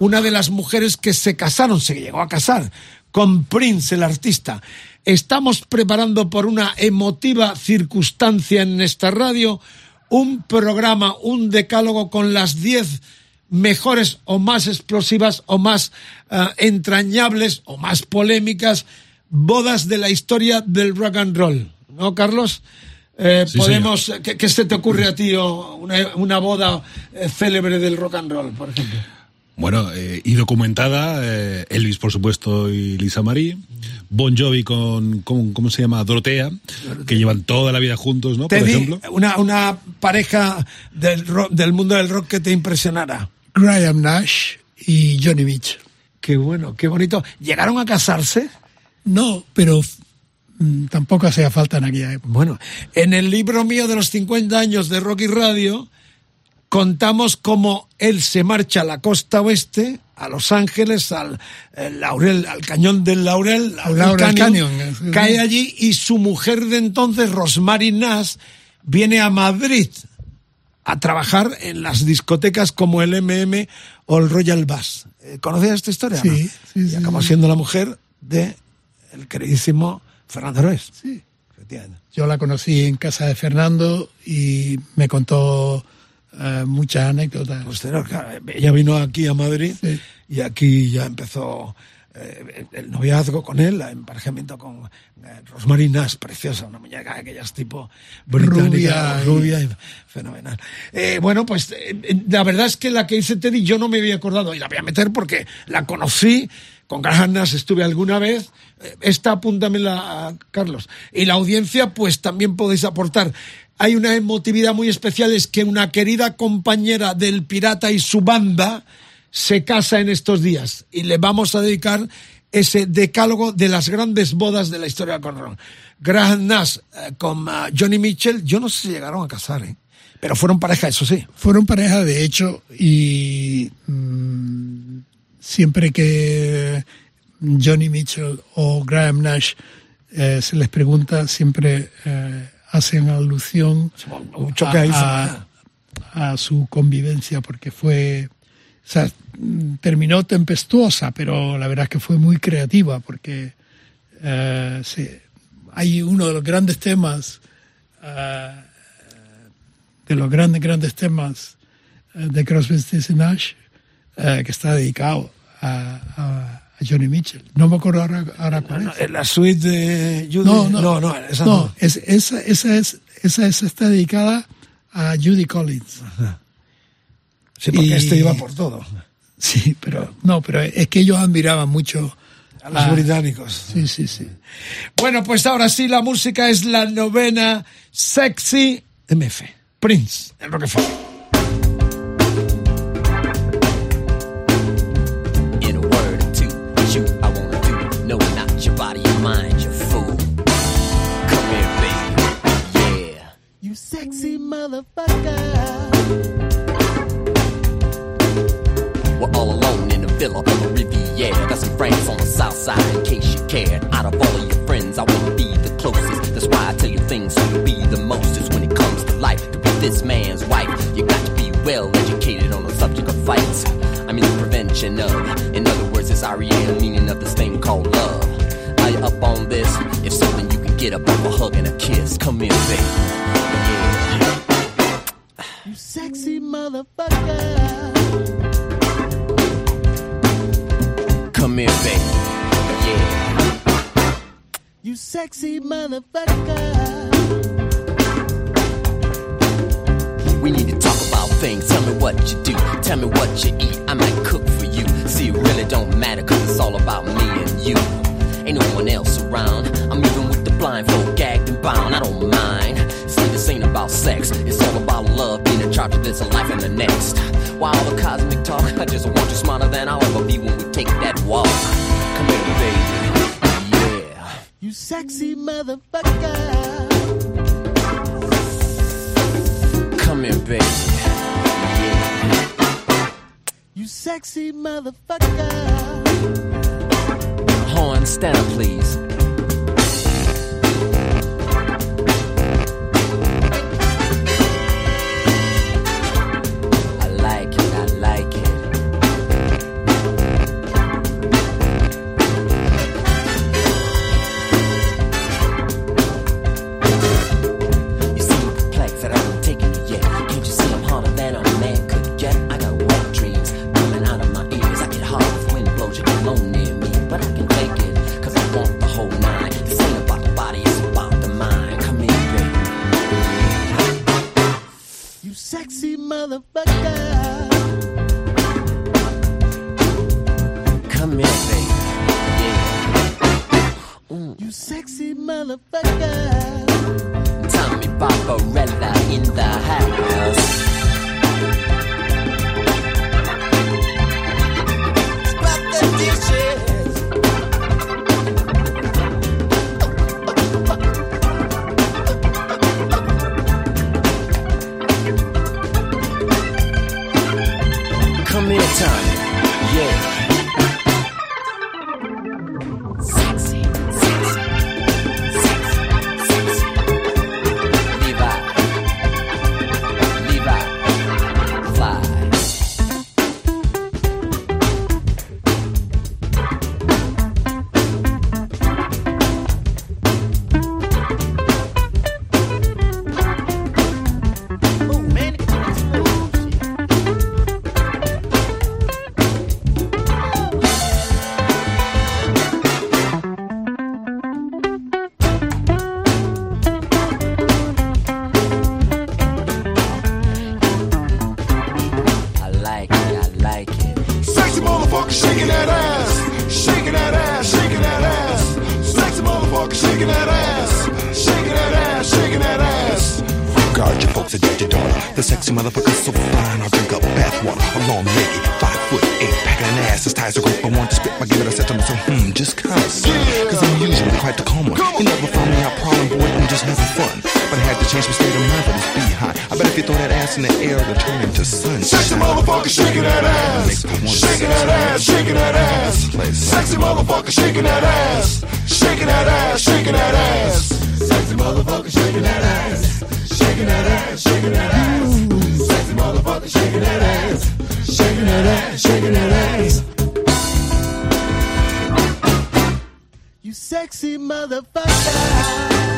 una de las mujeres que se casaron, se llegó a casar con Prince, el artista. Estamos preparando por una emotiva circunstancia en esta radio un programa, un decálogo con las 10 mejores o más explosivas o más eh, entrañables o más polémicas bodas de la historia del rock and roll. ¿No, Carlos? Eh, Sí, podemos, ¿qué, qué se te ocurre a ti o una, una boda eh, célebre del rock and roll, por ejemplo? Bueno, eh, y documentada, eh, Elvis, por supuesto, y Lisa Marie. Bon Jovi con, con- ¿cómo se llama? Dorotea, que llevan toda la vida juntos, ¿no? Por ejemplo. una, una pareja del, rock- del mundo del rock que te impresionara. Graham Nash y Johnny Mitchell. Qué bueno, qué bonito. ¿Llegaron a casarse? No, pero tampoco hacía falta en aquella época. Bueno, en el libro mío de los 50 años de Rocky Radio, contamos cómo él se marcha a la costa oeste, a Los Ángeles, al eh, Laurel, al cañón del Laurel, al Laurel Canyon, Canyon, sí. cae allí y su mujer de entonces, Rosemary Nash, viene a Madrid a trabajar en las discotecas como el MM o el Royal Bass. Eh, ¿Conoces esta historia? Sí, no? sí, y acabó sí. siendo la mujer de el queridísimo Fernando Ruiz. Sí. Yo la conocí en casa de Fernando y me contó eh, muchas anécdotas. Claro, ella vino aquí a Madrid Sí. y aquí ya empezó eh, el noviazgo con él, el emparejamiento con eh, Rosemary Nash, preciosa, una muñeca de aquellas tipo británica, Rubia y- rubia y fenomenal. Eh, bueno, pues la verdad es que la que hice Teddy yo no me había acordado y la voy a meter porque la conocí. Con Graham Nash estuve alguna vez. Eh, Esta apúntamela, Carlos. Y la audiencia, pues también podéis aportar. Hay una emotividad muy especial, es que una querida compañera del pirata y su banda se casa en estos días. Y le vamos a dedicar ese decálogo de las grandes bodas de la historia del rock. Graham Nash eh, con ah, Johnny Mitchell, yo no sé si llegaron a casar, ¿eh? pero fueron pareja, eso sí. Fueron pareja, de hecho, y mm, siempre que Johnny Mitchell o Graham Nash eh, se les pregunta, siempre eh, hacen alusión a, su convivencia, porque fue, o sea, terminó tempestuosa, pero la verdad es que fue muy creativa, porque eh, hay uno de los grandes temas, de los grandes, grandes temas de Crosby, Stills y Nash, que está dedicado a, a- a Johnny Mitchell. No me acuerdo ahora, ahora cuál es. En la suite de Judy. No, no, no, no, esa no, no. es- esa, esa, es, esa, está dedicada a Judy Collins. Sí, porque y- este iba por todo. Sí, pero no, pero es que ellos admiraban mucho A los Ah. británicos. Sí, sí, sí. Bueno, pues ahora sí, la música es la novena Sexy MF. Prince, el Rockefeller. Motherfucker. We're all alone in the villa on the Riviera. Got some friends on the south side in case you cared. Out of all of your friends, I wanna be the closest. That's why I tell you things so you'll be the mostest when it comes to life. To be this man's wife, you got to be well educated on the subject of fights. I mean the prevention of. In other words, it's REM meaning of this thing called love. Are you up on this? If so, then you can get up on a hug and a kiss. Come in, baby. Yeah. You sexy motherfucker. Come here, baby. Yeah. You sexy motherfucker. We need to talk about things. Tell me what you do. Tell me what you eat. I might cook for you. See, it really don't matter, cause it's all about me and you. Ain't no one else around. I'm even with the blindfold, gagged and bound. I don't mind. Ain't about sex. It's all about love, being in charge of this life and the next. While all the cosmic talk, I just want you smarter than I'll ever be when we take that walk. Come here, baby. Yeah. You sexy motherfucker. Come here, baby. Yeah. You sexy motherfucker. Horn, stand up, please. Sexy motherfucker shaking that ass. Shaking that ass, shaking that ass. Sexy motherfucker shaking that ass. Shaking that ass, shaking that ass. Sexy motherfucker shaking that ass. Shaking that ass, shaking that ass. Sexy motherfucker shaking that ass. Shaking that ass, shaking that ass. You sexy motherfucker.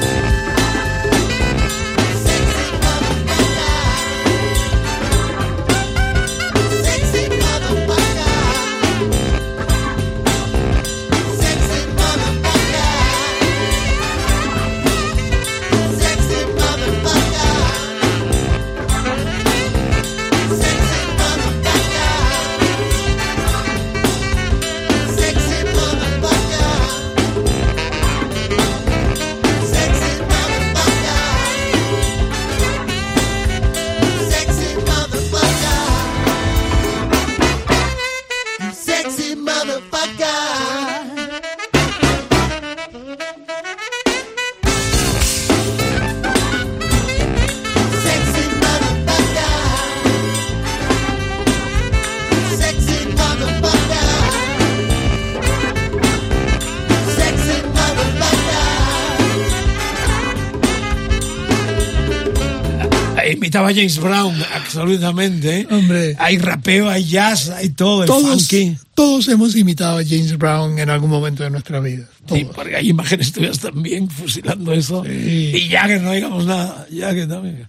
A James Brown, absolutamente. Hombre. Hay rapeo, hay jazz, hay todo, Todos, funky. todos hemos imitado a James Brown en algún momento de nuestra vida. Sí, porque hay imágenes tuyas también fusilando eso. Y Jagger, no digamos nada. Jagger también.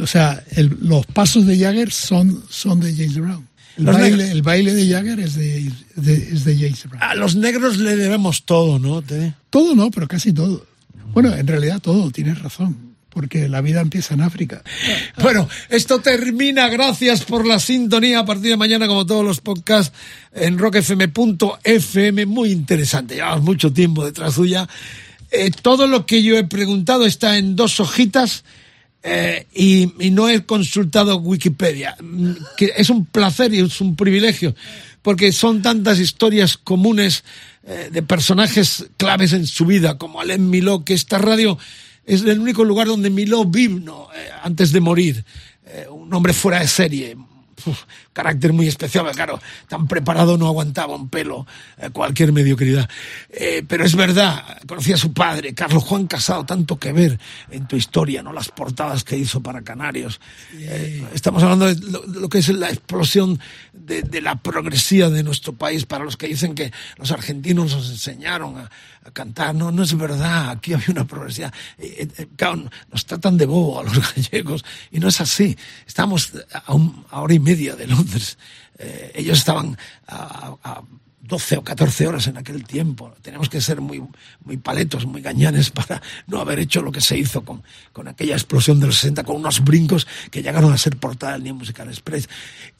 O sea, el- los pasos de Jagger son, son de James Brown. El baile, negros- el baile de Jagger es de, de- es de James Brown. A los negros le debemos todo, ¿no? Todo no, pero casi todo. Bueno, en realidad todo, tienes razón. Porque la vida empieza en África. Bueno, esto termina. Gracias por la sintonía. A partir de mañana, como todos los podcasts, en rockfm.fm. Muy interesante. Llevamos mucho tiempo detrás suya. Eh, todo lo que yo he preguntado está en dos hojitas. eh, y, y no he consultado Wikipedia, Mm, que es un placer y es un privilegio, porque son tantas historias comunes eh, de personajes claves en su vida, como Alain Miló, que esta radio es el único lugar donde Miló vino eh, antes de morir. Eh, un hombre fuera de serie, carácter muy especial, claro, tan preparado no aguantaba un pelo, eh, cualquier mediocridad. Eh, pero es verdad, conocí a su padre, Carlos Juan Casado, tanto que ver en tu historia, ¿no? Las portadas que hizo para Canarios. Eh, estamos hablando de lo, de lo que es la explosión de, de la progresía de nuestro país, para los que dicen que los argentinos nos enseñaron a, a cantar. No, no es verdad, aquí había una progresía. Claro, nos tratan de bobo a los gallegos, y no es así. Estamos a, un- a hora y media de Londres. Eh, ellos estaban a, a- 12 o 14 horas en aquel tiempo. Tenemos que ser muy, muy paletos, muy gañanes para no haber hecho lo que se hizo con, con aquella explosión de los 60, con unos brincos que llegaron a ser portada del New Musical Express.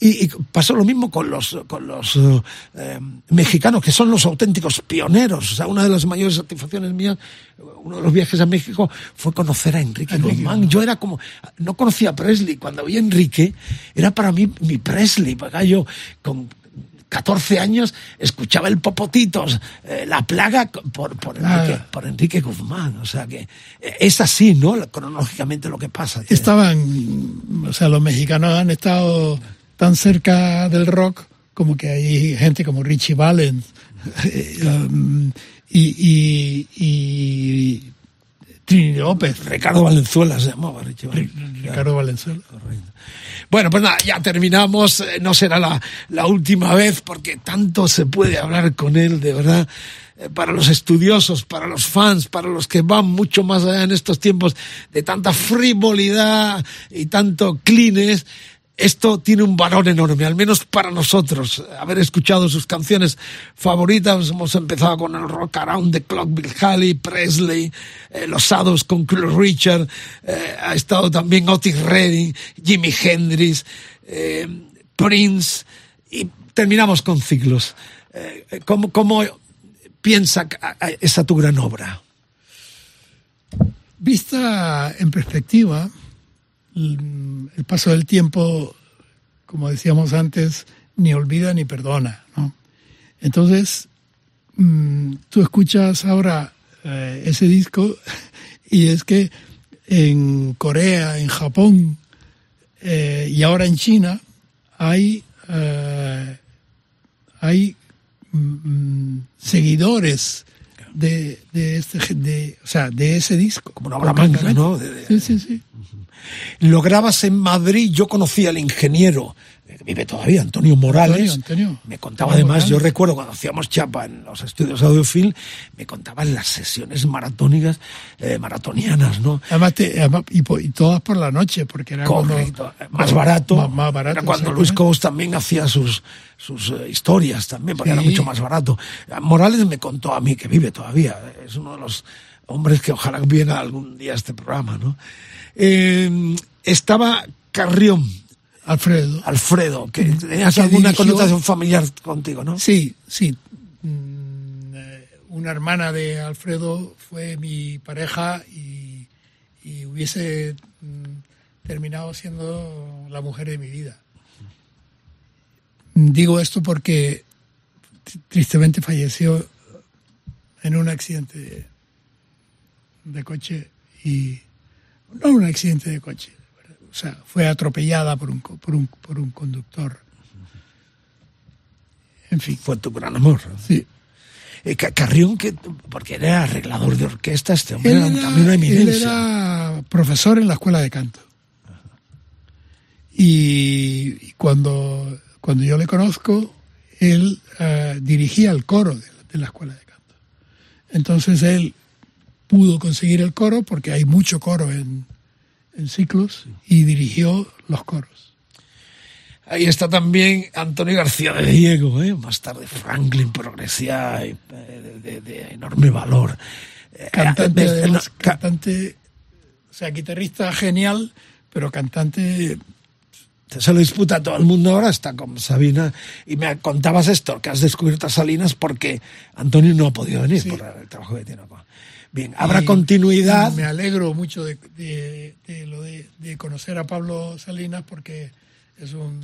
Y, y pasó lo mismo con los, con los eh, eh, mexicanos, que son los auténticos pioneros. O sea, una de las mayores satisfacciones mías, uno de los viajes a México, fue conocer a Enrique Guzmán. Yo era como, no conocía a Presley. Cuando vi a Enrique, era para mí mi Presley. Yo, con 14 años escuchaba el Popotitos, eh, La Plaga por, por, Enrique, Ah. por Enrique Guzmán. O sea que eh, es así, ¿no? Cronológicamente lo que pasa. Estaban, o sea, los mexicanos han estado tan cerca del rock como que hay gente como Richie Valens eh, um, y, y, y Trini López. Ricardo Valenzuela se llamaba. Ricardo Valenzuela. Bueno, pues nada, ya terminamos. Eh, No será la, la última vez porque tanto se puede hablar con él, de verdad. Eh, Para los estudiosos, para los fans, para los que van mucho más allá en estos tiempos de tanta frivolidad y tanto clines, esto tiene un valor enorme, al menos para nosotros. Haber escuchado sus canciones favoritas, hemos empezado con el Rock Around the Clock, Bill Haley, Presley, eh, Los Shadows con Cliff Richard, eh, ha estado también Otis Redding, Jimi Hendrix, eh, Prince, y terminamos con ciclos. Eh, ¿cómo, ¿Cómo piensa esa tu gran obra? Vista en perspectiva, el el paso del tiempo, como decíamos antes, ni olvida ni perdona. ¿no? Entonces, mm, tú escuchas ahora eh, ese disco y es que en Corea, en Japón eh, y ahora en China hay, eh, hay mm, seguidores de, de, este, de, o sea, de ese disco. Como una ¿no? De- de- Sí, sí, sí. Lo grabas en Madrid, yo conocí al ingeniero, eh, que vive todavía, Antonio Morales. Antonio, Antonio. Me contaba Antonio además, yo Morales. recuerdo cuando hacíamos chapa en los estudios audiofil, me contaban las sesiones maratónicas, eh, maratonianas, ¿no? Además, te- además- y, y todas por la noche, porque era Correcto, cuando- más barato. Más, más barato. Era cuando. Luis Cobos también hacía sus, sus eh, historias también, porque era Sí. mucho más barato. Morales me contó a mí, que vive todavía, es uno de los hombres que ojalá viera algún día a este programa, ¿no? Eh, estaba Carrión. Alfredo. Alfredo, que tenías Que alguna dirigió- connotación familiar contigo, ¿no? Sí, sí. Mm, eh, Una hermana de Alfredo fue mi pareja y, y hubiese mm, terminado siendo la mujer de mi vida. Digo esto porque tristemente falleció en un accidente de, de coche y no un accidente de coche, o sea, fue atropellada por un, por un, por un conductor. En fin. Fue tu gran amor. Sí. Eh, Ca- Carrión, que, porque era arreglador de orquesta, este hombre Él era, era, también una él eminencia. era profesor en la escuela de canto. Y, y cuando, cuando yo le conozco, él eh, dirigía el coro de la escuela de canto. Entonces él pudo conseguir el coro porque hay mucho coro en, en ciclos y dirigió los coros. Ahí está también Antonio García de Diego, ¿eh? más tarde Franklin, progresía eh, de, de- de enorme valor. Eh, Cantante, eh, además, cantante, o sea, guitarrista genial, pero cantante se lo disputa todo el mundo ahora, está con Sabina. Y me contabas esto, que has descubierto a Salinas porque Antonio no ha podido venir por el trabajo que tiene. Bien, habrá Y- continuidad. Me alegro mucho de, de- de lo de, de conocer a Pablo Salinas porque es un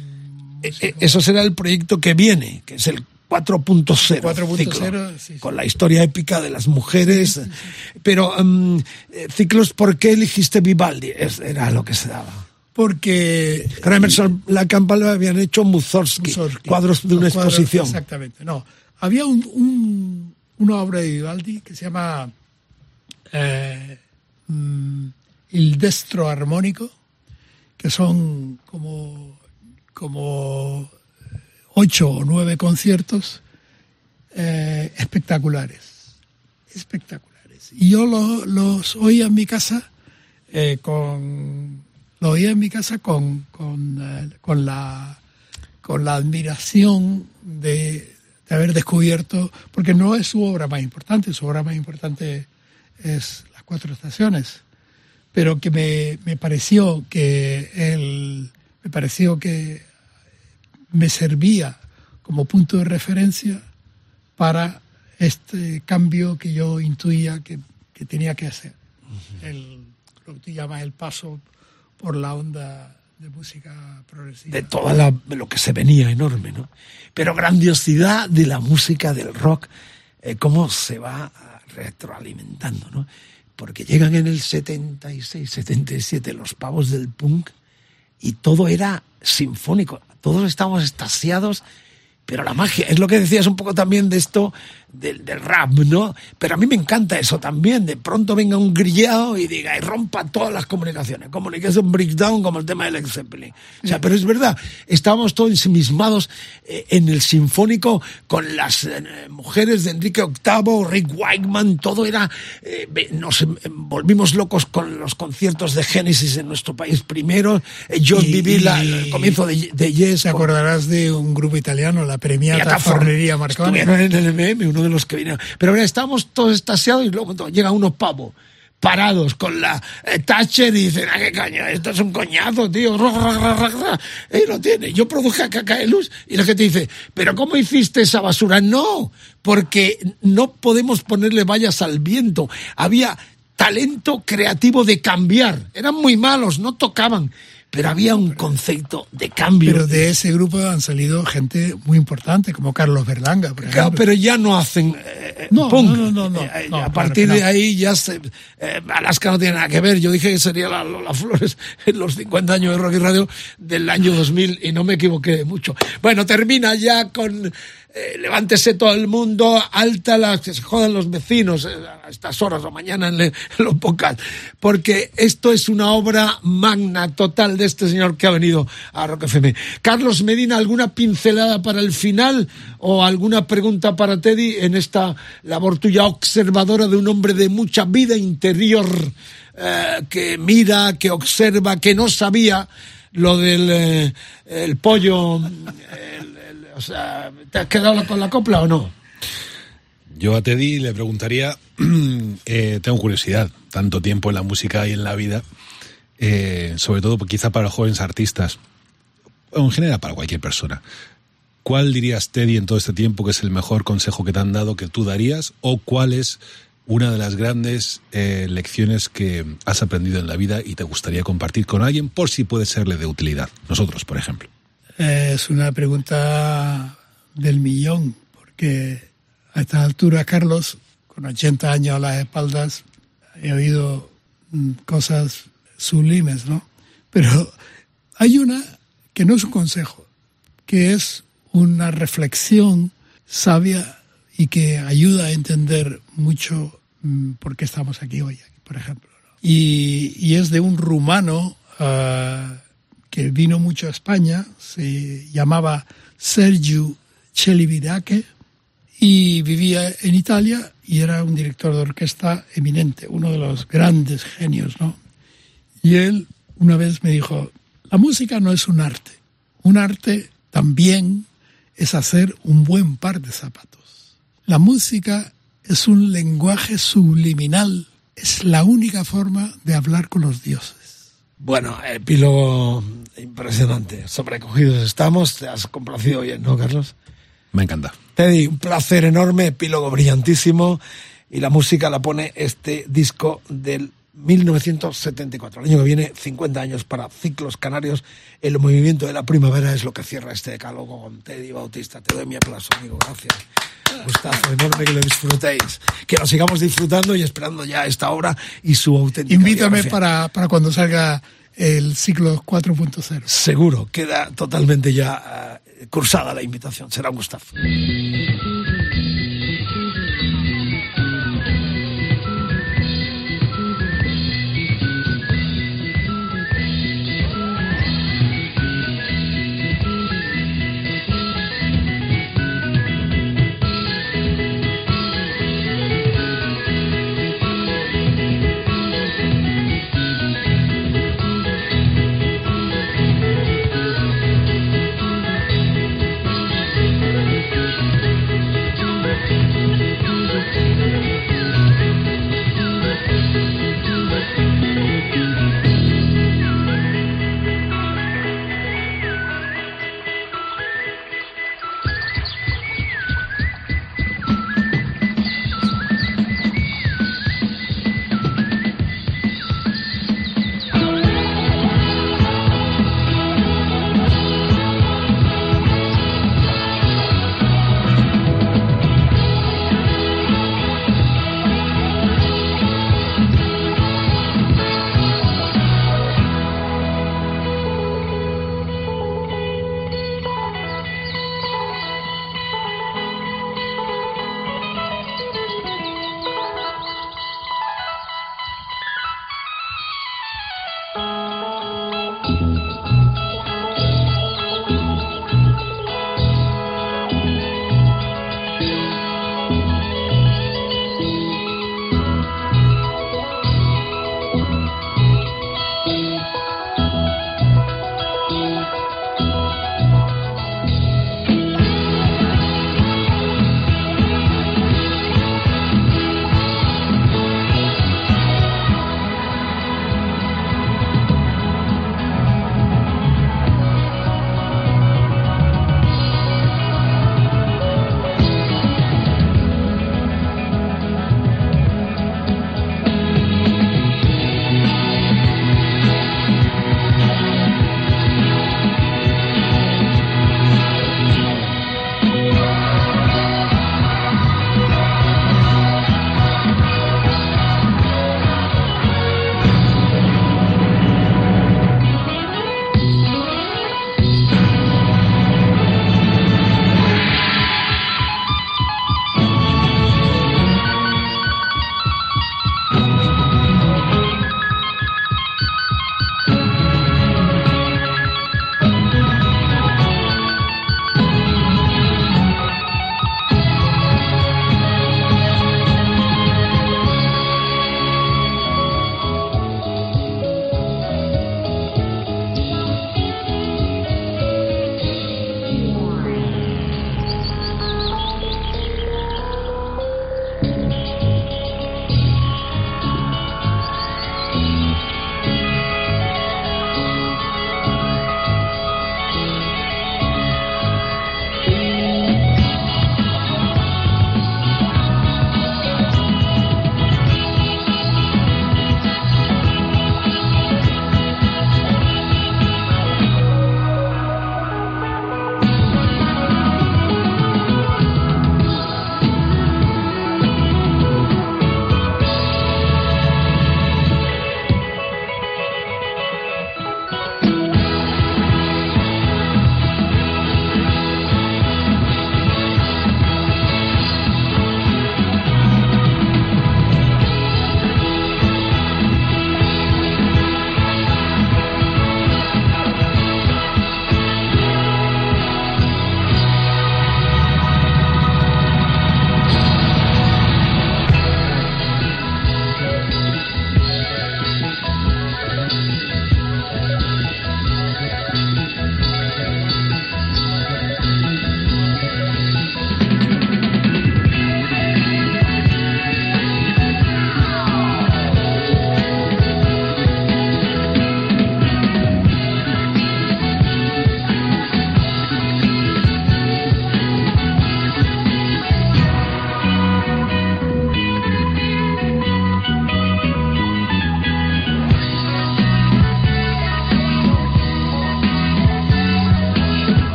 Eh, eh, Eso será el proyecto que viene, que es el 4.0. 4.0, ciclo, sí, sí. Con la historia épica de las mujeres. Pero, eh, ciclos, ¿por qué eligiste Vivaldi? Era lo que se daba. porque Con Emerson La lo habían hecho Mussorgsky, Mussorgsky, cuadros de una cuadros, exposición. Exactamente. No, había un, un- una obra de Vivaldi que se llama eh, mm, Destro Armónico, que son como, como ocho o nueve conciertos eh, espectaculares. Espectaculares. Y yo lo- los oía en mi casa eh, con lo oía en mi casa con, con, con la con la admiración de, de haber descubierto, porque no es su obra más importante, su obra más importante es Las Cuatro Estaciones, pero que me, me pareció que él, me pareció que me servía como punto de referencia para este cambio que yo intuía que, que tenía que hacer. el, lo que tú llamas el paso por la onda de música progresiva. de toda la, lo que se venía enorme, ¿no? Pero grandiosidad de la música del rock, eh, cómo se va retroalimentando, ¿no? Porque llegan en el 76, 77 los pavos del punk y todo era sinfónico, todos estábamos extasiados, pero la magia, es lo que decías un poco también de esto del, del rap, ¿no? Pero a mí me encanta eso también, de pronto venga un grillado y diga, y rompa todas las comunicaciones, communication breakdown como el tema del Led Zeppelin. O sea, pero es verdad, estábamos todos ensimismados eh, en el sinfónico con las eh, mujeres de Enrique VIII, Rick Wakeman, todo era, eh, nos em- volvimos locos con los conciertos de Genesis en nuestro país primero, eh, yo Y- viví la- y- el comienzo de, de Yes. Te acordarás de un grupo italiano, la Premiata Fornería Marconi. En el MM, uno de los que vinieron. Pero ahora estamos todos estasiados y luego to- llega unos pavos parados con la eh, Thatcher y dicen, ah, qué caño, esto es un coñazo, tío. Y lo tiene. Yo produje a Cacaelus y la gente dice, pero ¿cómo hiciste esa basura? No, porque no podemos ponerle vallas al viento. Había talento creativo de cambiar. Eran muy malos, no tocaban. Pero había un concepto de cambio. Pero de ese grupo han salido gente muy importante, como Carlos Berlanga, por Claro, ejemplo. pero ya no hacen eh, No, punk. no, no, no, Eh, eh, no, a claro partir de no. ahí ya se, eh, Alaska no tiene nada que ver. Yo dije que sería la Lola Flores en los 50 años de Rock y Radio del año 2000 y no me equivoqué mucho. Bueno, termina ya con eh, levántese todo el mundo, alta la que se jodan los vecinos eh, a estas horas o mañana en, le- los podcasts, porque esto es una obra magna total de este señor que ha venido a Rock FM. Carlos Medina, ¿alguna pincelada para el final o alguna pregunta para Teddy en esta labor tuya observadora de un hombre de mucha vida interior eh, que mira, que observa, que no sabía lo del el pollo, o sea, ¿te has quedado con la copla o no? Yo a Teddy le preguntaría, eh, tengo curiosidad, tanto tiempo en la música y en la vida, eh, sobre todo quizá para jóvenes artistas, o en general para cualquier persona. ¿Cuál dirías, Teddy, en todo este tiempo que es el mejor consejo que te han dado que tú darías? ¿O cuál es una de las grandes eh, lecciones que has aprendido en la vida y te gustaría compartir con alguien por si puede serle de utilidad? Nosotros, por ejemplo. Es una pregunta del millón, porque a esta altura, Carlos, con 80 años a las espaldas, he oído mm, cosas sublimes, ¿no? Pero hay una que no es un consejo, que es una reflexión sabia y que ayuda a entender mucho mm, por qué estamos aquí hoy, por ejemplo. Y, y es de un rumano ah, que vino mucho a España, se llamaba Sergiu Celibidache y vivía en Italia y era un director de orquesta eminente, uno de los grandes genios, ¿no? Y él una vez me dijo, la música no es un arte, un arte también es hacer un buen par de zapatos. La música es un lenguaje subliminal, es la única forma de hablar con los dioses. Bueno, epílogo impresionante. Sobrecogidos estamos. Te has complacido bien, ¿no, Carlos? Me encanta. Teddy, un placer enorme, epílogo brillantísimo. Y la música la pone este disco del 1974. El año que viene, 50 años para Ciclos Canarios. El movimiento de la primavera es lo que cierra este decálogo con Teddy Bautista. Te doy mi aplauso, amigo. Gracias. Gustazo enorme que lo disfrutéis. Que lo sigamos disfrutando y esperando ya esta hora y su auténtica. Invítame biografía. para, para cuando salga el ciclo 4.0. Seguro, queda totalmente ya eh, cursada la invitación. Será un gustazo.